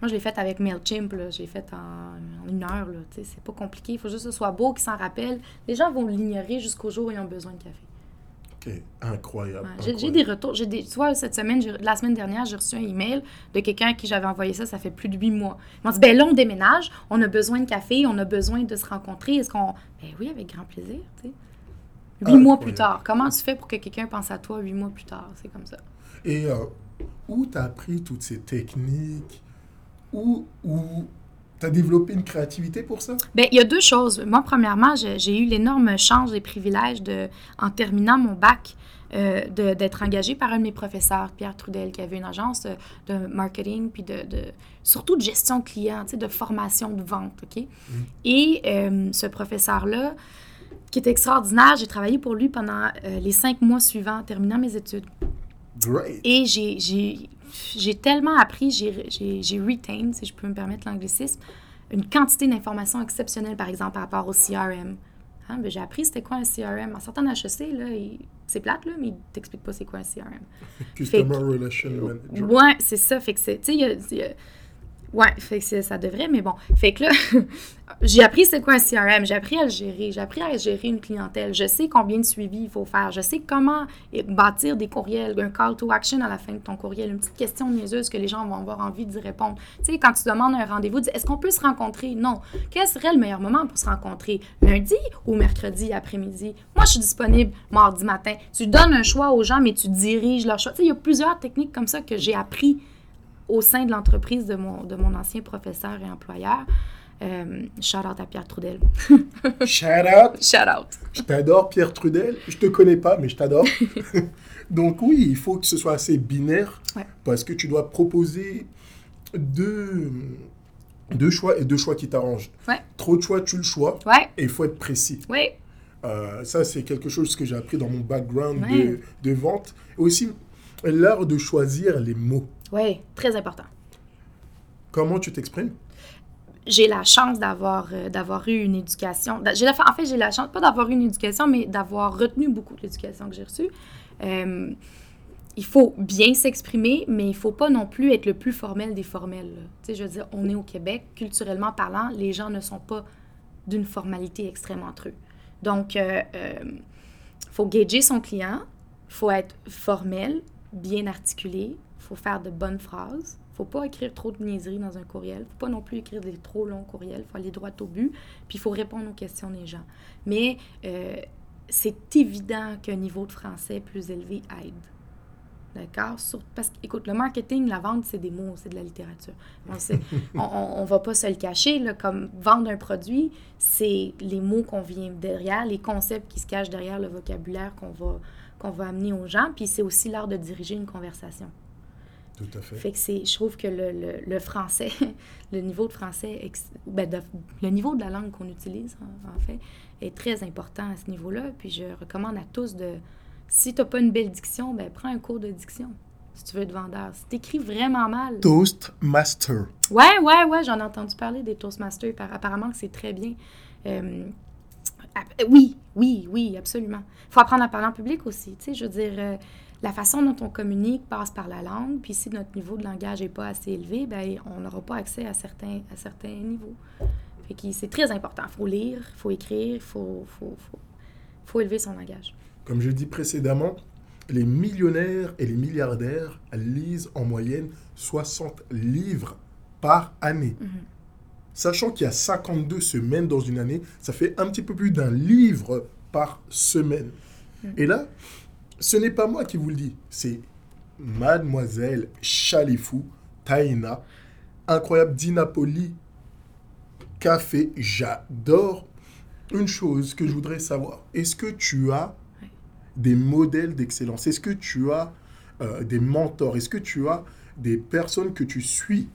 [SPEAKER 2] Moi, je l'ai fait avec MailChimp, là. J'ai fait en, une heure, là. Tu sais, c'est pas compliqué. Il faut juste que ce soit beau, qu'ils s'en rappellent. Les gens vont l'ignorer jusqu'au jour où ils ont besoin de café.
[SPEAKER 1] OK. Incroyable.
[SPEAKER 2] Ouais, J'ai des retours. J'ai des, tu vois, cette semaine, la semaine dernière, j'ai reçu un email de quelqu'un à qui j'avais envoyé ça, ça fait plus de huit mois. Ils m'ont dit, ben là, on déménage, on a besoin de café, on a besoin de se rencontrer. Est-ce qu'on. Ben oui, avec grand plaisir, tu sais. Huit mois plus tard. Comment tu fais pour que quelqu'un pense à toi huit mois plus tard? C'est comme ça.
[SPEAKER 1] Et euh, où tu as appris toutes ces techniques Où, où tu as développé une créativité pour ça?
[SPEAKER 2] Bien, il y a deux choses. Moi, premièrement, j'ai eu l'énorme chance et privilège de, en terminant mon bac, euh, d'être engagée par un de mes professeurs, Pierre Trudel, qui avait une agence de, de marketing, puis de, de- surtout de gestion client, de formation de vente, OK? Et euh, ce professeur-là, qui était extraordinaire, j'ai travaillé pour lui pendant euh, les cinq mois suivants, terminant mes études.
[SPEAKER 1] Great.
[SPEAKER 2] Et j'ai- tellement appris, j'ai retained, si je peux me permettre l'anglicisme, une quantité d'informations exceptionnelles, par exemple, par rapport au CRM. Hein, ben, j'ai appris c'était quoi un CRM. En sortant d'HEC, là, c'est plate, là, mais il t'explique pas c'est quoi un CRM. [LAUGHS]
[SPEAKER 1] Customer Relation Manager.
[SPEAKER 2] Ouais, c'est ça. Fait que c'est. Ouais, fait que ça devrait, mais bon. Fait que là, [LAUGHS] j'ai appris c'est quoi un CRM, j'ai appris à le gérer, j'ai appris à gérer une clientèle, je sais combien de suivi il faut faire, je sais comment bâtir des courriels, un call to action à la fin de ton courriel, une petite question niaiseuse que les gens vont avoir envie d'y répondre. Tu sais, quand tu demandes un rendez-vous, dis est-ce qu'on peut se rencontrer? Non. Quel serait le meilleur moment pour se rencontrer? Lundi ou mercredi après-midi? Moi, je suis disponible mardi matin. Tu donnes un choix aux gens, mais tu diriges leur choix. Tu sais, il y a plusieurs techniques comme ça que j'ai appris au sein de l'entreprise de mon, de mon ancien professeur et employeur. Euh, shout out à Pierre Trudel. [LAUGHS]
[SPEAKER 1] Shout out.
[SPEAKER 2] Shout out.
[SPEAKER 1] Je t'adore, Pierre Trudel. Je te connais pas, mais je t'adore. [LAUGHS] Donc oui, il faut que ce soit assez binaire
[SPEAKER 2] Ouais.
[SPEAKER 1] parce que tu dois proposer deux, deux choix et deux choix qui t'arrangent.
[SPEAKER 2] Ouais.
[SPEAKER 1] Trop de choix, tu le choix.
[SPEAKER 2] Ouais,
[SPEAKER 1] Et il faut être précis.
[SPEAKER 2] ouais.
[SPEAKER 1] Euh, ça, c'est quelque chose que j'ai appris dans mon background
[SPEAKER 2] Ouais.
[SPEAKER 1] de, de vente. Et aussi, l'art de choisir les mots.
[SPEAKER 2] Ouais, très important.
[SPEAKER 1] Comment tu t'exprimes?
[SPEAKER 2] J'ai la chance d'avoir euh, d'avoir eu une éducation. J'ai la, en fait, j'ai la chance, pas d'avoir eu une éducation, mais d'avoir retenu beaucoup de l'éducation que j'ai reçue. Euh, il faut bien s'exprimer, mais il faut pas non plus être le plus formel des formels. Tu sais, je veux dire, on est au Québec, culturellement parlant, les gens ne sont pas d'une formalité extrême entre eux. Donc, il euh, faut gager son client, il faut être formel, bien articulé, il faut faire de bonnes phrases, il faut pas écrire trop de niaiseries dans un courriel, il faut pas non plus écrire des trop longs courriels, il faut aller droit au but, puis il faut répondre aux questions des gens. Mais euh, c'est évident qu'un niveau de français plus élevé aide. D'accord? Parce que, écoute, le marketing, la vente, c'est des mots, c'est de la littérature. [LAUGHS] On on va pas se le cacher, là, comme vendre un produit, c'est les mots qu'on vient derrière, les concepts qui se cachent derrière le vocabulaire qu'on va, qu'on va amener aux gens, puis c'est aussi l'art de diriger une conversation.
[SPEAKER 1] Tout à fait.
[SPEAKER 2] Fait que c'est, je trouve que le, le, le français, [LAUGHS] le niveau de français, ben de- le niveau de la langue qu'on utilise, en, en fait, est très important à ce niveau-là. Puis je recommande à tous de, si tu n'as pas une belle diction, ben prends un cours de diction, si tu veux être vendeur. Si tu écris vraiment mal.
[SPEAKER 1] Toastmaster.
[SPEAKER 2] Ouais, ouais, ouais, j'en ai entendu parler des Toastmasters. par- Apparemment que c'est très bien. Euh, oui, oui, oui, absolument. Il faut apprendre à parler en public aussi. Tu sais, je veux dire, euh, la façon dont on communique passe par la langue. Puis si notre niveau de langage n'est pas assez élevé, ben, on n'aura pas accès à certains, à certains niveaux. Fait que c'est très important. Il faut lire, il faut écrire, il faut, faut, faut, faut élever son langage.
[SPEAKER 1] Comme je dit précédemment, les millionnaires et les milliardaires lisent en moyenne 60 livres par année. Sachant qu'il y a 52 semaines dans une année, ça fait un petit peu plus d'un livre par semaine. Et là, ce n'est pas moi qui vous le dis, c'est Mademoiselle Chalifou, Taina, incroyable Dinapoli, café, j'adore. Une chose que je voudrais savoir, est-ce que tu as des modèles d'excellence? Est-ce que tu as euh, des mentors? Est-ce que tu as des personnes que tu suis?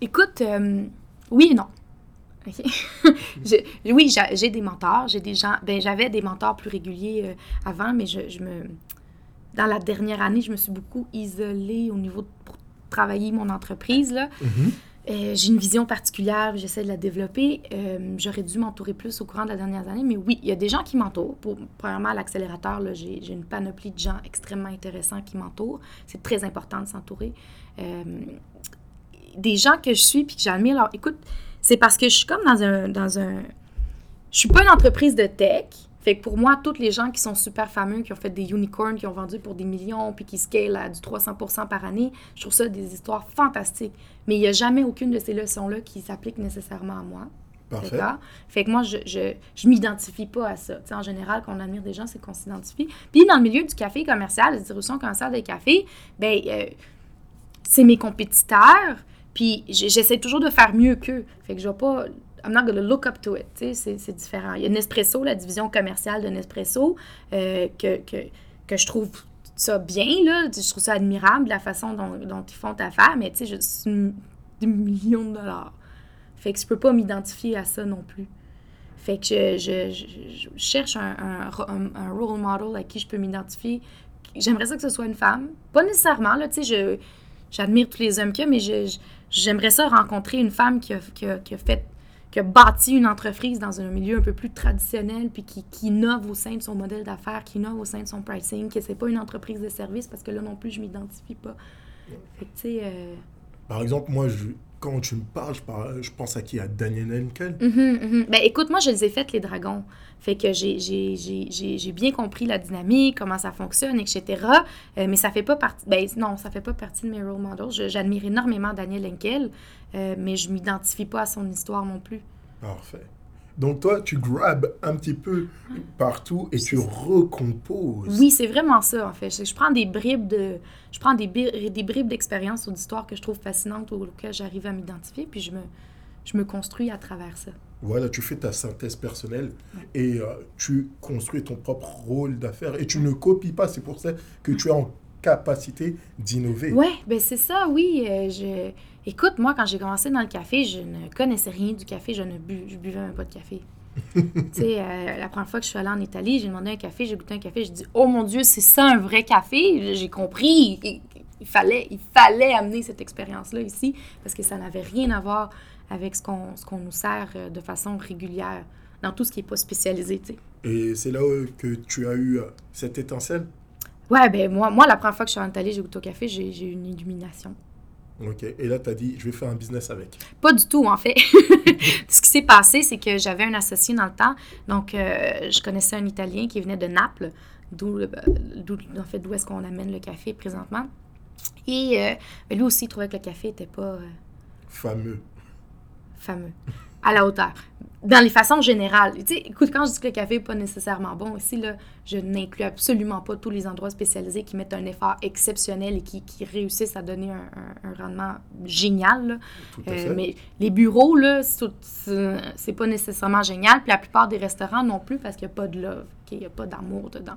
[SPEAKER 2] Écoute, euh, oui et non. [LAUGHS] Oui, j'a- j'ai des mentors. J'ai des gens. Ben, j'avais des mentors plus réguliers euh, avant, mais je, je me. Dans la dernière année, je me suis beaucoup isolée au niveau de pour travailler mon entreprise. Là. Euh, j'ai une vision particulière, j'essaie de la développer. Euh, J'aurais dû m'entourer plus au courant de la dernière année, mais oui, il y a des gens qui m'entourent. Premièrement, à l'accélérateur, j'ai une panoplie de gens extrêmement intéressants qui m'entourent. C'est très important de s'entourer. Des gens que je suis puis que j'admire. Alors, écoute, c'est parce que je suis comme dans un, dans un. Je suis pas une entreprise de tech. Fait que pour moi, tous les gens qui sont super fameux, qui ont fait des unicorns, qui ont vendu pour des millions, puis qui scale à du 300% par année, je trouve ça des histoires fantastiques. Mais il n'y a jamais aucune de ces leçons-là qui s'appliquent nécessairement à moi.
[SPEAKER 1] Parfait.
[SPEAKER 2] D'accord? Fait que moi, je, je, je m'identifie pas à ça. Tu sais, en général, quand on admire des gens, c'est qu'on s'identifie. Puis dans le milieu du café commercial, la distribution commerciale des cafés, ben, euh, c'est mes compétiteurs. Puis j'essaie toujours de faire mieux qu'eux. Fait que je vais pas. I'm not gonna look up to it. C'est, c'est différent. Il y a Nespresso, la division commerciale de Nespresso, euh, que, que, que je trouve ça bien, là. Je trouve ça admirable, la façon dont, ils font affaire, mais tu sais, une- des millions de dollars. Fait que je peux pas m'identifier à ça non plus. Fait que je, je- cherche un, un- un role model à qui je peux m'identifier. J'aimerais ça que ce soit une femme. Pas nécessairement, là, tu sais, je, j'admire tous les hommes qu'il y a, mais je, j'aimerais ça rencontrer une femme qui a, qui a- qui a fait, qui a bâti une entreprise dans un milieu un peu plus traditionnel, puis qui, qui innove au sein de son modèle d'affaires, qui innove au sein de son pricing, que c'est pas une entreprise de service, parce que là non plus, je m'identifie pas. Fait que, euh,
[SPEAKER 1] Par exemple, moi, je, quand tu me parles, je, parle- je pense à qui? À Daniel Henkel?
[SPEAKER 2] Mhm, mhm. Ben, écoute, moi, je les ai faites, les dragons. Fait que j'ai- bien compris la dynamique, comment ça fonctionne, etc. Euh, mais ça fait pas partie... Ben, non, ça fait pas partie de mes role models. J'admire énormément Daniel Henkel, euh, mais je m'identifie pas à son histoire non plus.
[SPEAKER 1] Parfait. Donc toi, tu grabes un petit peu partout et tu recomposes.
[SPEAKER 2] Oui, c'est vraiment ça, en fait. Je, je prends des bribes de... Je prends des, des bribes d'expérience ou d'histoire que je trouve fascinantes, auxquelles j'arrive à m'identifier, puis je me, je me construis à travers ça.
[SPEAKER 1] Voilà, tu fais ta synthèse personnelle et euh, tu construis ton propre rôle d'affaires et tu ne copies pas. C'est pour ça que tu es en capacité d'innover.
[SPEAKER 2] Ouais, ben c'est ça, oui. euh, je... Écoute, moi, quand j'ai commencé dans le café, je ne connaissais rien du café, je ne bu... je buvais même pas de café. [LAUGHS] tu sais, euh, la première fois que je suis allée en Italie, j'ai demandé un café, j'ai goûté un café, j'ai dit « Oh mon Dieu, c'est ça un vrai café? » J'ai compris, il, il fallait, il fallait amener cette expérience-là ici, parce que ça n'avait rien à voir avec ce qu'on ce qu'on nous sert euh, de façon régulière, dans tout ce qui n'est pas spécialisé, tu sais.
[SPEAKER 1] Et c'est là que tu as eu euh, cette étincelle?
[SPEAKER 2] Ouais, ben moi, moi, la première fois que je suis en Italie, j'ai goûté au café, j'ai j'ai eu une illumination.
[SPEAKER 1] Ok. Et là, tu as dit, je vais faire un business avec.
[SPEAKER 2] Pas du tout, en fait. [LAUGHS] Ce qui s'est passé, c'est que j'avais un associé dans le temps. Donc, euh, je connaissais un Italien qui venait de Naples, d'où, euh, d'où- en fait, d'où est-ce qu'on amène le café présentement. Et euh, ben, lui aussi, il trouvait que le café n'était pas euh,
[SPEAKER 1] Fameux.
[SPEAKER 2] fameux, à la hauteur. Dans les façons générales. Tu sais, écoute, quand je dis que le café n'est pas nécessairement bon, ici, là, je n'inclus absolument pas tous les endroits spécialisés qui mettent un effort exceptionnel et qui, qui réussissent à donner un, un- un rendement génial. là.
[SPEAKER 1] Tout à
[SPEAKER 2] Euh,
[SPEAKER 1] fait.
[SPEAKER 2] mais les bureaux, là, c'est pas nécessairement génial. Puis la plupart des restaurants non plus parce qu'il n'y a pas de love, qu'il n'y a pas d'amour dedans.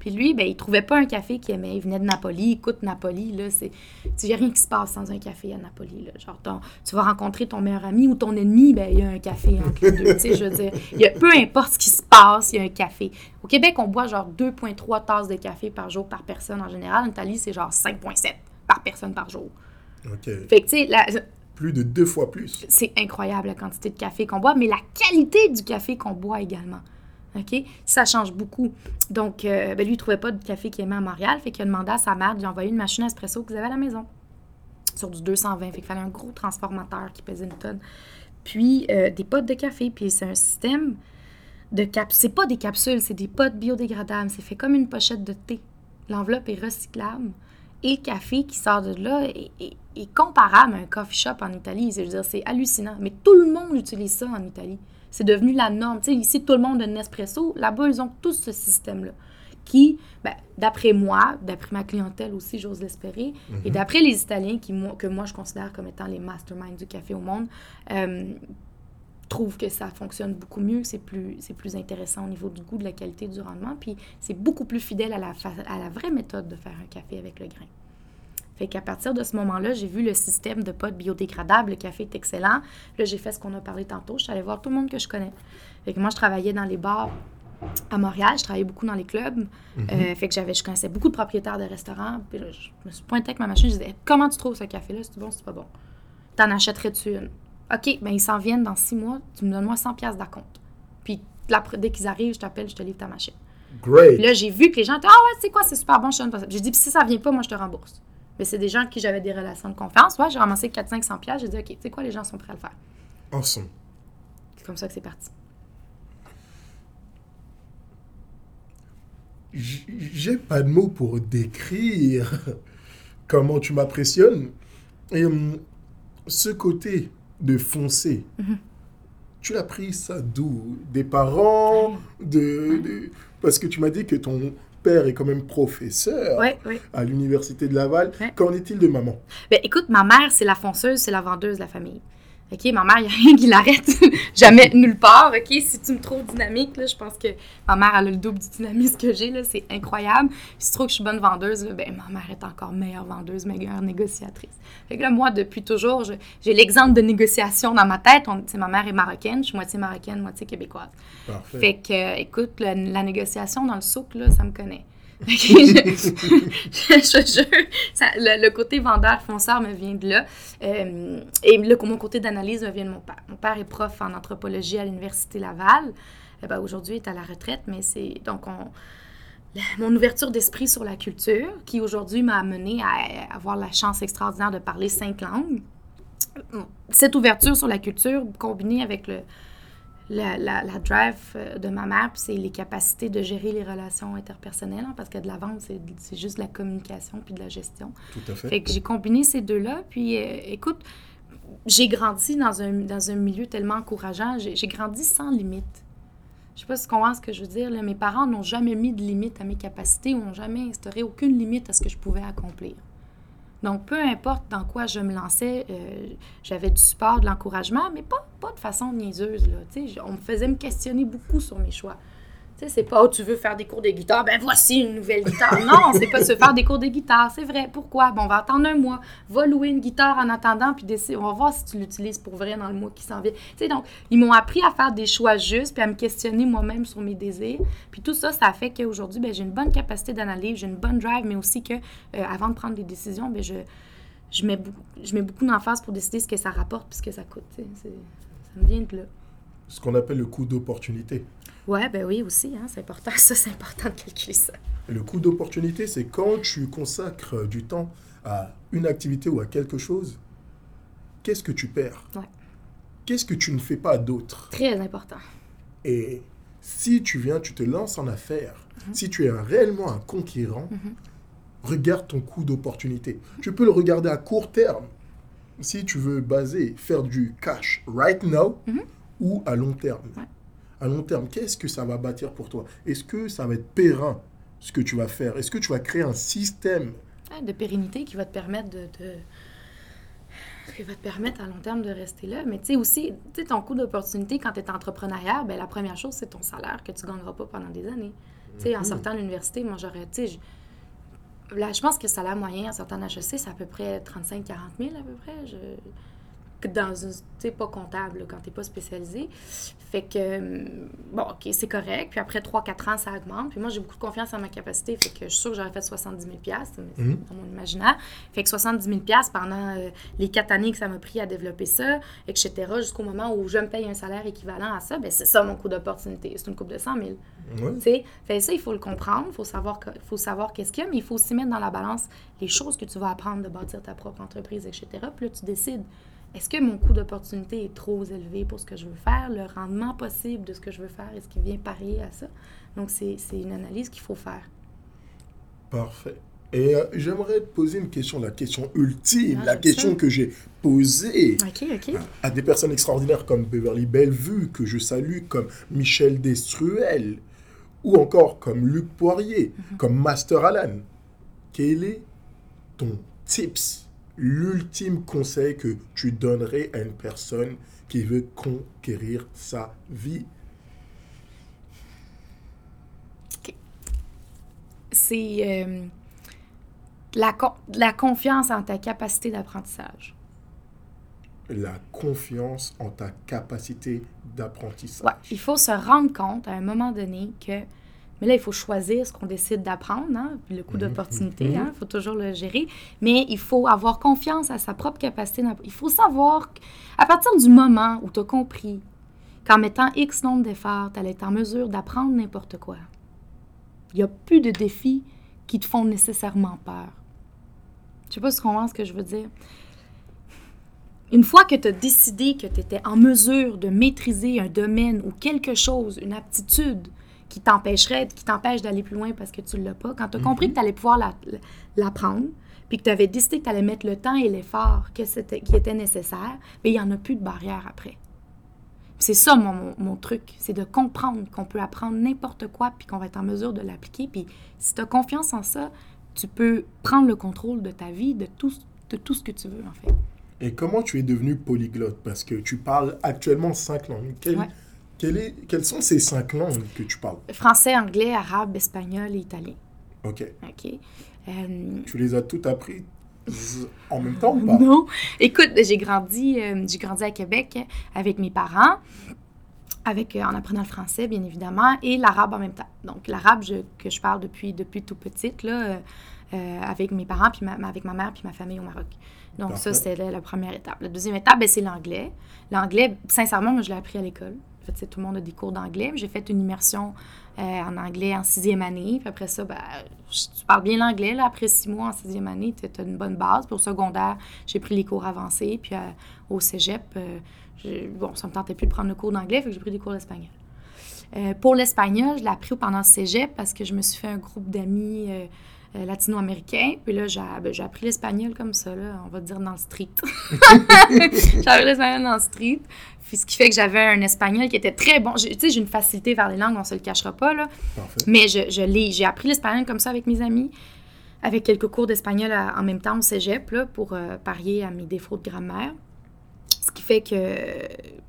[SPEAKER 2] Puis lui, ben, il trouvait pas un café qu'il aimait. Il venait de Napoli. Écoute, Napoli, là, c'est. Il n'y a rien qui se passe sans un café à Napoli. Là. Genre, ton- tu vas rencontrer ton meilleur ami ou ton ennemi, ben, il y a un café entre [LAUGHS] les deux. Tu sais, je veux dire, y a, peu importe ce qui se passe, il y a un café. Au Québec, on boit genre 2,3 tasses de café par jour par personne en général. En Italie, c'est genre 5,7 par personne par jour.
[SPEAKER 1] Ok.
[SPEAKER 2] Fait que, tu sais, la-
[SPEAKER 1] Plus de deux fois plus.
[SPEAKER 2] c'est incroyable la quantité de café qu'on boit, mais la qualité du café qu'on boit également. OK? Ça change beaucoup. Donc, euh, ben, lui, il trouvait pas de café qu'il aimait à Montréal, fait qu'il a demandé à sa mère de lui envoyer une machine à espresso qu'ils avaient à la maison. Sur du 220. Fait qu'il fallait un gros transformateur qui pesait une tonne. Puis, euh, des potes de café. Puis, c'est un système de capsules. C'est pas des capsules, c'est des potes biodégradables. C'est fait comme une pochette de thé. L'enveloppe est recyclable. Et le café qui sort de là est, est- comparable à un coffee shop en Italie. Dire, c'est hallucinant. Mais tout le monde utilise ça en Italie. C'est devenu la norme. Ici, tout le monde a Nespresso. Là-bas, ils ont tous ce système-là. Qui, ben, d'après moi, d'après ma clientèle aussi, j'ose l'espérer, et d'après les Italiens qui, moi, que moi, je considère comme étant les masterminds du café au monde, euh, trouve que ça fonctionne beaucoup mieux, c'est plus, c'est plus intéressant au niveau du goût, de la qualité, du rendement, puis c'est beaucoup plus fidèle à la, à la vraie méthode de faire un café avec le grain. Fait qu'à partir de ce moment-là, j'ai vu le système de potes biodégradables, le café est excellent. Là, j'ai fait ce qu'on a parlé tantôt, je suis allée voir tout le monde que je connais. Fait que moi, je travaillais dans les bars à Montréal, je travaillais beaucoup dans les clubs. Euh, fait que j'avais, je connaissais beaucoup de propriétaires de restaurants. Puis là, je me suis pointée avec ma machine, je disais Comment tu trouves ce café-là? C'est bon, c'est pas bon T'en achèterais-tu une? OK, ben ils s'en viennent dans six mois, tu me donnes moi 100$ d'acompte. Puis dès qu'ils arrivent, je t'appelle, je te livre ta machine. Puis
[SPEAKER 1] Great.
[SPEAKER 2] là, j'ai vu que les gens étaient Ah ouais, c'est quoi, c'est super bon, je te. J'ai dit Puis si ça vient pas, moi, je te rembourse. Mais c'est des gens qui j'avais des relations de confiance. Ouais, j'ai ramassé 400-500 pièces. J'ai dit, OK, tu sais quoi, les gens sont prêts à le faire.
[SPEAKER 1] Awesome.
[SPEAKER 2] C'est comme ça que c'est parti.
[SPEAKER 1] J'ai pas de mots pour décrire comment tu m'impressionnes. Et hum, ce côté de foncer,
[SPEAKER 2] Mhm.
[SPEAKER 1] tu l'as pris ça d'où? Des parents de, de- Parce que tu m'as dit que ton père est quand même professeur à l'université de Laval.
[SPEAKER 2] Ouais.
[SPEAKER 1] Qu'en est-il de maman?
[SPEAKER 2] Ben, écoute, ma mère, c'est la fonceuse, c'est la vendeuse de la famille. OK, ma mère, il n'y a rien qui l'arrête. [LAUGHS] Jamais, nulle part. OK, si tu me trouves dynamique, là, je pense que ma mère, elle a le double du dynamisme que j'ai, là. C'est incroyable. Puis si tu trouves que je suis bonne vendeuse, là, ben, ma mère est encore meilleure vendeuse, meilleure négociatrice. Fait que là, moi, depuis toujours, j'ai l'exemple de négociation dans ma tête. On, ma mère est marocaine, je suis moitié marocaine, moitié québécoise.
[SPEAKER 1] Parfait.
[SPEAKER 2] Fait que, euh, écoute, la, la négociation dans le souk, là, ça me connaît. [LAUGHS] Je, je te jure, ça- le, le côté vendeur, fonceur me vient de là. Euh, et le, mon côté d'analyse me vient de mon père. Mon père est prof en anthropologie à l'Université Laval. Eh ben, Aujourd'hui, il est à la retraite, mais c'est. Donc, on, mon ouverture d'esprit sur la culture, qui aujourd'hui m'a amené à avoir la chance extraordinaire de parler cinq langues. Cette ouverture sur la culture, combinée avec le, la, la, la drive euh, de ma mère, c'est les capacités de gérer les relations interpersonnelles, hein, parce que de la vente, c'est juste de la communication puis de la gestion.
[SPEAKER 1] Tout à fait.
[SPEAKER 2] Fait que j'ai combiné ces deux-là, puis euh, écoute, j'ai grandi dans un, dans un milieu tellement encourageant, j'ai j'ai grandi sans limite. Je sais pas si tu comprends ce que je veux dire, là. mes parents n'ont jamais mis de limite à mes capacités ou n'ont jamais instauré aucune limite à ce que je pouvais accomplir. Donc, peu importe dans quoi je me lançais, euh, j'avais du support, de l'encouragement, mais pas, de façon niaiseuse. Là, on me faisait me questionner beaucoup sur mes choix. C'est pas, oh, tu veux faire des cours de guitare, ben voici une nouvelle guitare. [LAUGHS] Non, c'est pas se faire des cours de guitare, c'est vrai. Pourquoi? Bon, on va attendre un mois. Va louer une guitare en attendant, puis. On va voir si tu l'utilises pour vrai dans le mois qui s'en vient. Tu sais, donc, ils m'ont appris à faire des choix justes, puis à me questionner moi-même sur mes désirs. Puis tout ça, ça fait qu'aujourd'hui, ben, j'ai une bonne capacité d'analyse, j'ai une bonne drive, mais aussi que, euh, avant de prendre des décisions, ben, je, mets beaucoup, je mets beaucoup d'emphase pour décider ce que ça rapporte puis ce que ça coûte. Ça me vient de là.
[SPEAKER 1] Ce qu'on appelle le coût d'opportunité.
[SPEAKER 2] Ouais, ben oui, aussi, hein, c'est important. [LAUGHS] Ça, c'est important de calculer ça.
[SPEAKER 1] Le coût d'opportunité, c'est quand tu consacres du temps à une activité ou à quelque chose, qu'est-ce que tu perds?
[SPEAKER 2] Ouais.
[SPEAKER 1] Qu'est-ce que tu ne fais pas d'autre?
[SPEAKER 2] Très important.
[SPEAKER 1] Et si tu viens, tu te lances en affaires, si tu es réellement un conquérant, regarde ton coût d'opportunité. Tu peux le regarder à court terme, si tu veux baser, faire du cash right now, ou à long terme.
[SPEAKER 2] Ouais.
[SPEAKER 1] À long terme, qu'est-ce que ça va bâtir pour toi? Est-ce que ça va être périn, ce que tu vas faire? Est-ce que tu vas créer un système?
[SPEAKER 2] Ouais, de pérennité qui va te permettre de, de- qui va te permettre à long terme de rester là. Mais tu sais aussi, tu sais, ton coût d'opportunité quand tu es entrepreneuriat, ben la première chose, c'est ton salaire que tu ne gagneras pas pendant des années. Tu sais, en sortant de l'université, moi, j'aurais, tu sais, je- là, je pense que le salaire moyen en sortant d'HEC, c'est à peu près 35-40 000 à peu près. Je, que dans une, tu pas comptable là, quand t'es pas spécialisé. Fait que, hum, bon, OK, c'est correct. Puis après 3-4 ans, ça augmente. Puis moi, j'ai beaucoup de confiance en ma capacité. Fait que je suis sûre que j'aurais fait 70 000 mais c'est
[SPEAKER 1] Mhm.
[SPEAKER 2] dans mon imaginaire. Fait que 70 000 pendant euh, les 4 années que ça m'a pris à développer ça, etc., jusqu'au moment où je me paye un salaire équivalent à ça, ben c'est ça mon coût d'opportunité. C'est une coupe de 100 000.
[SPEAKER 1] Ouais.
[SPEAKER 2] Tu sais, fait ça, il faut le comprendre, il faut savoir, faut savoir qu'est-ce qu'il y a, mais il faut aussi mettre dans la balance les choses que tu vas apprendre de bâtir ta propre entreprise, etc. Puis là, tu décides, est-ce que mon coût d'opportunité est trop élevé pour ce que je veux faire? Le rendement possible de ce que je veux faire, est-ce qu'il vient parier à ça? Donc, c'est une analyse qu'il faut faire.
[SPEAKER 1] Parfait. Et euh, j'aimerais te poser une question, la question ultime,
[SPEAKER 2] Ah,
[SPEAKER 1] la question
[SPEAKER 2] ça.
[SPEAKER 1] que j'ai posée
[SPEAKER 2] OK.
[SPEAKER 1] à des personnes extraordinaires comme Beverly Bellevue, que je salue, comme Michel Destruel, ou encore comme Luc Poirier, comme Master Alan. Quel est ton tips, l'ultime conseil que tu donnerais à une personne qui veut conquérir sa vie?
[SPEAKER 2] C'est euh, la, con- la confiance en ta capacité d'apprentissage.
[SPEAKER 1] La confiance en ta capacité d'apprentissage.
[SPEAKER 2] Ouais, il faut se rendre compte à un moment donné que. Mais là, il faut choisir ce qu'on décide d'apprendre, hein, le coût
[SPEAKER 1] Mhm,
[SPEAKER 2] d'opportunité,
[SPEAKER 1] mhm.
[SPEAKER 2] il faut toujours le gérer. Mais il faut avoir confiance à sa propre capacité. Il faut savoir qu'à partir du moment où tu as compris qu'en mettant X nombre d'efforts, tu allais être en mesure d'apprendre n'importe quoi, il n'y a plus de défis qui te font nécessairement peur. Je sais pas si tu comprends ce que je veux dire. Une fois que tu as décidé que tu étais en mesure de maîtriser un domaine ou quelque chose, une aptitude qui t'empêcherait, qui t'empêche d'aller plus loin parce que tu ne l'as pas, quand tu as compris que tu allais pouvoir la- l'apprendre, puis que tu avais décidé que tu allais mettre le temps et l'effort que c'était- qui était nécessaire, mais il n'y en a plus de barrière après. C'est ça mon, mon- mon truc, c'est de comprendre qu'on peut apprendre n'importe quoi puis qu'on va être en mesure de l'appliquer. Puis si tu as confiance en ça, tu peux prendre le contrôle de ta vie, de tout, de tout ce que tu veux en fait.
[SPEAKER 1] Et comment tu es devenu polyglotte? Parce que tu parles actuellement cinq langues.
[SPEAKER 2] Ouais.
[SPEAKER 1] Quelle est- quelles sont ces cinq langues que tu parles?
[SPEAKER 2] Français, anglais, arabe, espagnol et italien.
[SPEAKER 1] Ok.
[SPEAKER 2] OK. Euh,
[SPEAKER 1] Tu les as toutes apprises en même temps ou pas? [LAUGHS]
[SPEAKER 2] Non. Écoute, j'ai grandi, euh, j'ai grandi à Québec avec mes parents, avec, euh, en apprenant le français, bien évidemment, et l'arabe en même temps. Donc, l'arabe que je parle depuis, depuis tout petite, là, euh, avec mes parents, puis ma- avec ma mère, puis ma famille au Maroc. Donc,
[SPEAKER 1] Parfait.
[SPEAKER 2] ça, c'était la, la première étape. La deuxième étape, ben, c'est l'anglais. L'anglais, sincèrement, moi, je l'ai appris à l'école. C'est- tout le monde a des cours d'anglais. J'ai fait une immersion euh, en anglais en sixième année. Puis après ça, ben, je- tu parles bien l'anglais. Après six mois en sixième année, tu as une bonne base. Puis au secondaire, j'ai pris les cours avancés. Puis euh, au cégep, euh, bon, ça me tentait plus de prendre le cours d'anglais, fait que j'ai pris des cours d'espagnol. Euh, pour l'espagnol, je l'ai appris pendant le cégep parce que je me suis fait un groupe d'amis euh, euh, latino-américains. Puis là, j'ai ben, j'ai appris l'espagnol comme ça, là, on va dire dans le street. [LAUGHS] j'ai appris l'espagnol dans le street. Puis ce qui fait que j'avais un espagnol qui était très bon. Tu sais, j'ai une facilité vers les langues, on se le cachera pas, là.
[SPEAKER 1] Parfait.
[SPEAKER 2] Mais je, je l'ai, j'ai appris l'espagnol comme ça avec mes amis, avec quelques cours d'espagnol à- en même temps au cégep, là, pour euh, parier à mes défauts de grammaire. Ce qui fait que,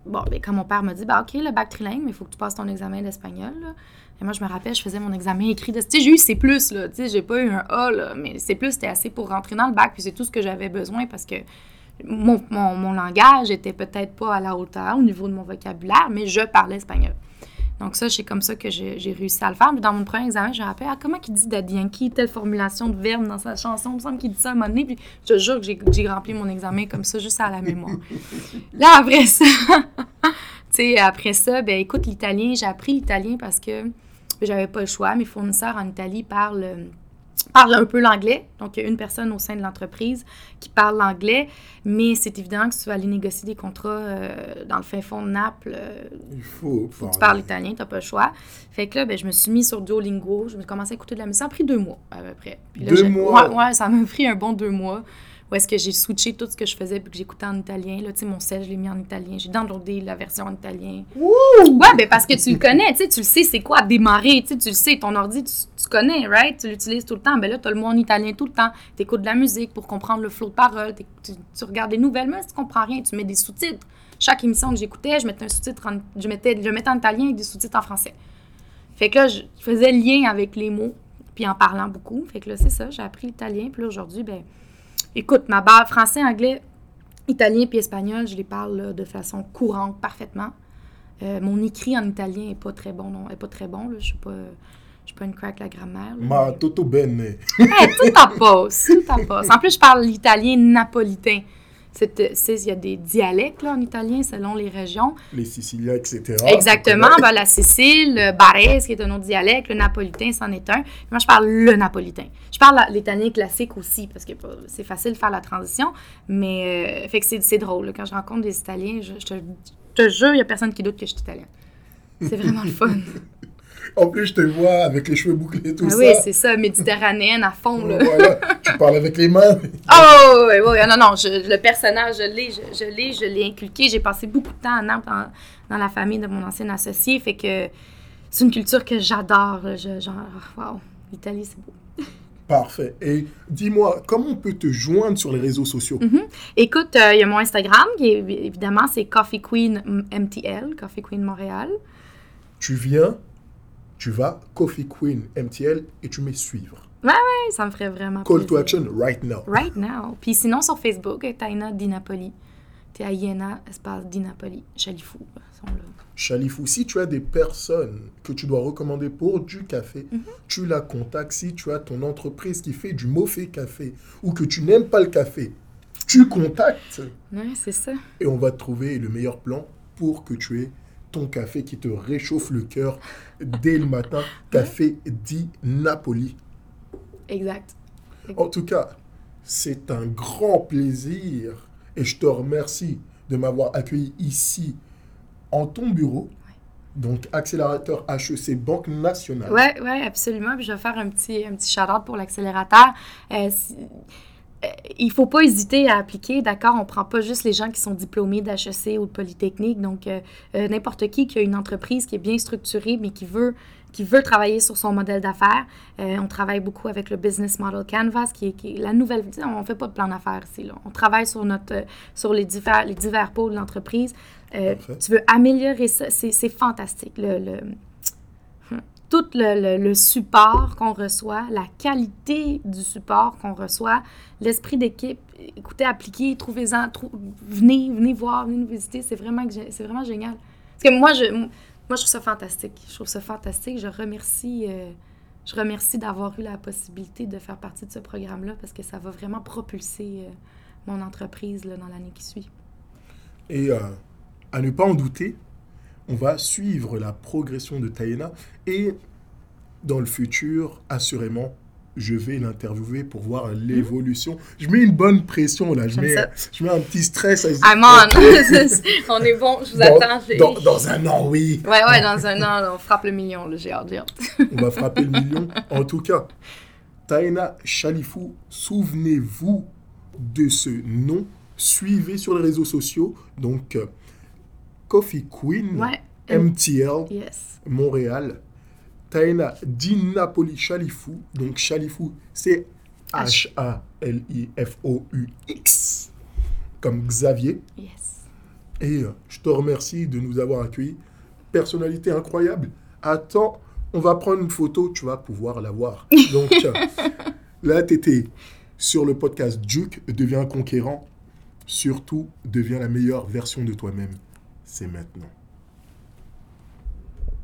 [SPEAKER 2] bon, ben, quand mon père m'a dit, bah, OK, le bac trilingue, mais il faut que tu passes ton examen d'espagnol. là. Et moi, je me rappelle, je faisais mon examen écrit de. Tu sais, j'ai eu C, là. Tu sais, j'ai pas eu un A, là, mais C, c'était assez pour rentrer dans le bac, puis c'est tout ce que j'avais besoin parce que mon, mon, mon langage était peut-être pas à la hauteur au niveau de mon vocabulaire, mais je parlais espagnol. Donc ça, c'est comme ça que j'ai réussi à le faire. Mais dans mon premier examen, je me rappelle, ah, comment il dit Daddy Yankee, telle formulation de verbe dans sa chanson, il me semble qu'il dit ça à un moment donné, puis je te jure que j'ai- j'ai rempli mon examen comme ça, juste à la mémoire. [LAUGHS] Là, après ça, [LAUGHS] tu sais, après ça, ben écoute, l'italien, j'ai appris l'italien parce que j'avais pas le choix. Mes fournisseurs en Italie parlent, euh, parlent un peu l'anglais. Donc, il y a une personne au sein de l'entreprise qui parle l'anglais, mais c'est évident que si tu vas aller négocier des contrats euh, dans le fin fond de Naples, euh,
[SPEAKER 1] Il faut,
[SPEAKER 2] faut que tu parles italien, t'as pas le choix. Fait que là, ben, je me suis mis sur Duolingo, je me suis commencé à écouter de la musique. Ça a pris deux mois, à peu près. Puis là,
[SPEAKER 1] Deux mois?
[SPEAKER 2] Ouais, ouais, ça m'a pris un bon deux mois. Où est-ce que j'ai switché tout ce que je faisais puis que j'écoutais en italien. Là, tu sais, mon sel, je l'ai mis en italien. J'ai downloadé la version en italien. Ouais, ben parce que tu le connais, tu sais, tu le sais c'est quoi démarrer, tu sais, tu le sais, ton ordi, tu, tu connais, right? Tu l'utilises tout le temps. Ben là, tu as le mot en italien tout le temps. Tu écoutes de la musique pour comprendre le flot de parole. Tu, tu regardes des nouvelles, mais si tu comprends rien, tu mets des sous-titres. Chaque émission que j'écoutais, je mettais un sous-titre en, je mettais, je mettais en italien avec des sous-titres en français. Fait que là, je faisais lien avec les mots, puis en parlant beaucoup. Fait que là, c'est ça, j'ai appris l'italien. Puis là, aujourd'hui, ben, écoute, ma base français, anglais, italien puis espagnol, je les parle là, de façon courante, parfaitement. Euh, mon écrit en italien est pas très bon, non, est pas très bon. Là. Je suis pas, je suis pas une crack la grammaire. là,
[SPEAKER 1] Ma
[SPEAKER 2] mais-
[SPEAKER 1] toto bene.
[SPEAKER 2] Hey, tout en passe, tout en passe. En plus, je parle l'italien napolitain. Euh, il y a des dialectes là, en italien selon les régions.
[SPEAKER 1] Les Siciliens, etc.
[SPEAKER 2] Exactement. Ben, la Sicile, le Barès, qui est un autre dialecte, le napolitain, c'en est un. Moi, je parle le napolitain. Je parle l'italien classique aussi, parce que euh, c'est facile de faire la transition. Mais, euh, fait que c'est, c'est drôle. là. Quand je rencontre des Italiens, je, je te, je te jure, il n'y a personne qui doute que je suis italienne. C'est vraiment le fun. [LAUGHS]
[SPEAKER 1] En plus, je te vois avec les cheveux bouclés, tout
[SPEAKER 2] ah
[SPEAKER 1] ça.
[SPEAKER 2] oui, c'est ça, méditerranéenne à fond. Là.
[SPEAKER 1] Voilà, tu parles avec les mains. [LAUGHS]
[SPEAKER 2] Oh, oui, oui, non, non, je- le personnage, je l'ai, je, je l'ai, je l'ai inculqué. J'ai passé beaucoup de temps à Naples dans, dans la famille de mon ancien associé, fait que c'est une culture que j'adore. genre, wow, l'Italie, c'est beau.
[SPEAKER 1] Parfait. Et dis-moi, comment on peut te joindre sur les réseaux sociaux?
[SPEAKER 2] Mhm. Écoute, euh, il y a mon Instagram, qui est, évidemment, c'est Coffee Queen MTL, Coffee Queen Montréal.
[SPEAKER 1] Tu viens, tu vas, Coffee Queen MTL, et tu mets suivre.
[SPEAKER 2] Ouais, ça me ferait vraiment
[SPEAKER 1] Call to action right now.
[SPEAKER 2] Right now. Puis sinon, sur Facebook, Taina Di Napoli. T-A-I-N-A, espace Di Napoli. Chalifou, sont là.
[SPEAKER 1] Chalifou, si tu as des personnes que tu dois recommander pour du café,
[SPEAKER 2] Mhm.
[SPEAKER 1] tu la contactes. Si tu as ton entreprise qui fait du mauvais café ou que tu n'aimes pas le café, tu contactes
[SPEAKER 2] Ouais, c'est ça.
[SPEAKER 1] et on va te trouver le meilleur plan pour que tu aies ton café qui te réchauffe le cœur dès le matin. Café dit Napoli.
[SPEAKER 2] Exact.
[SPEAKER 1] En tout cas, c'est un grand plaisir et je te remercie de m'avoir accueilli ici en ton bureau. Donc, accélérateur HEC Banque Nationale.
[SPEAKER 2] Oui, ouais, absolument. Puis je vais faire un petit, un petit shout-out pour l'accélérateur. Euh, euh, il ne faut pas hésiter à appliquer, d'accord? On ne prend pas juste les gens qui sont diplômés d'HEC ou de Polytechnique. Donc, euh, euh, n'importe qui qui a une entreprise qui est bien structurée, mais qui veut, qui veut travailler sur son modèle d'affaires. on travaille beaucoup avec le Business Model Canvas, qui est, qui est la nouvelle... On ne fait pas de plan d'affaires ici. Là. On travaille sur, notre, sur les, divers, les divers pôles de l'entreprise. tu veux améliorer ça, c'est fantastique. Le, le tout le, le, support qu'on reçoit, la qualité du support qu'on reçoit, l'esprit d'équipe. Écoutez, appliquez, trouvez-en, venez, venez voir, venez nous visiter. C'est vraiment, vraiment génial. Parce que moi je, moi, je trouve ça fantastique. Je trouve ça fantastique. Je remercie, euh, remercie d'avoir eu la possibilité de faire partie de ce programme-là parce que ça va vraiment propulser euh, mon entreprise là, dans l'année qui suit.
[SPEAKER 1] Et euh, à ne pas en douter, on va suivre la progression de Taïna et dans le futur, assurément, je vais l'interviewer pour voir l'évolution. Je mets une bonne pression là, je, mets, je mets, un petit stress.
[SPEAKER 2] I'm on. [LAUGHS] on est bon, je vous attends.
[SPEAKER 1] Dans, un an, oui.
[SPEAKER 2] Ouais, ouais, dans un an, on frappe le million, j'ai hâte,
[SPEAKER 1] on va frapper le million. En tout cas, Taïna Chalifou, souvenez-vous de ce nom. Suivez sur les réseaux sociaux. Donc, euh, Coffee Queen, MTL, Montréal, Taina Di Napoli Chalifou. Donc Chalifou, c'est H-A-L-I-F-O-U-X, comme Xavier.
[SPEAKER 2] Yes.
[SPEAKER 1] Et euh, je te remercie de nous avoir accueillis. Personnalité incroyable. Attends, on va prendre une photo, tu vas pouvoir la voir. [LAUGHS] Donc euh, là, tu étais sur le podcast Duke, deviens conquérant. Surtout, deviens la meilleure version de toi-même c'est maintenant.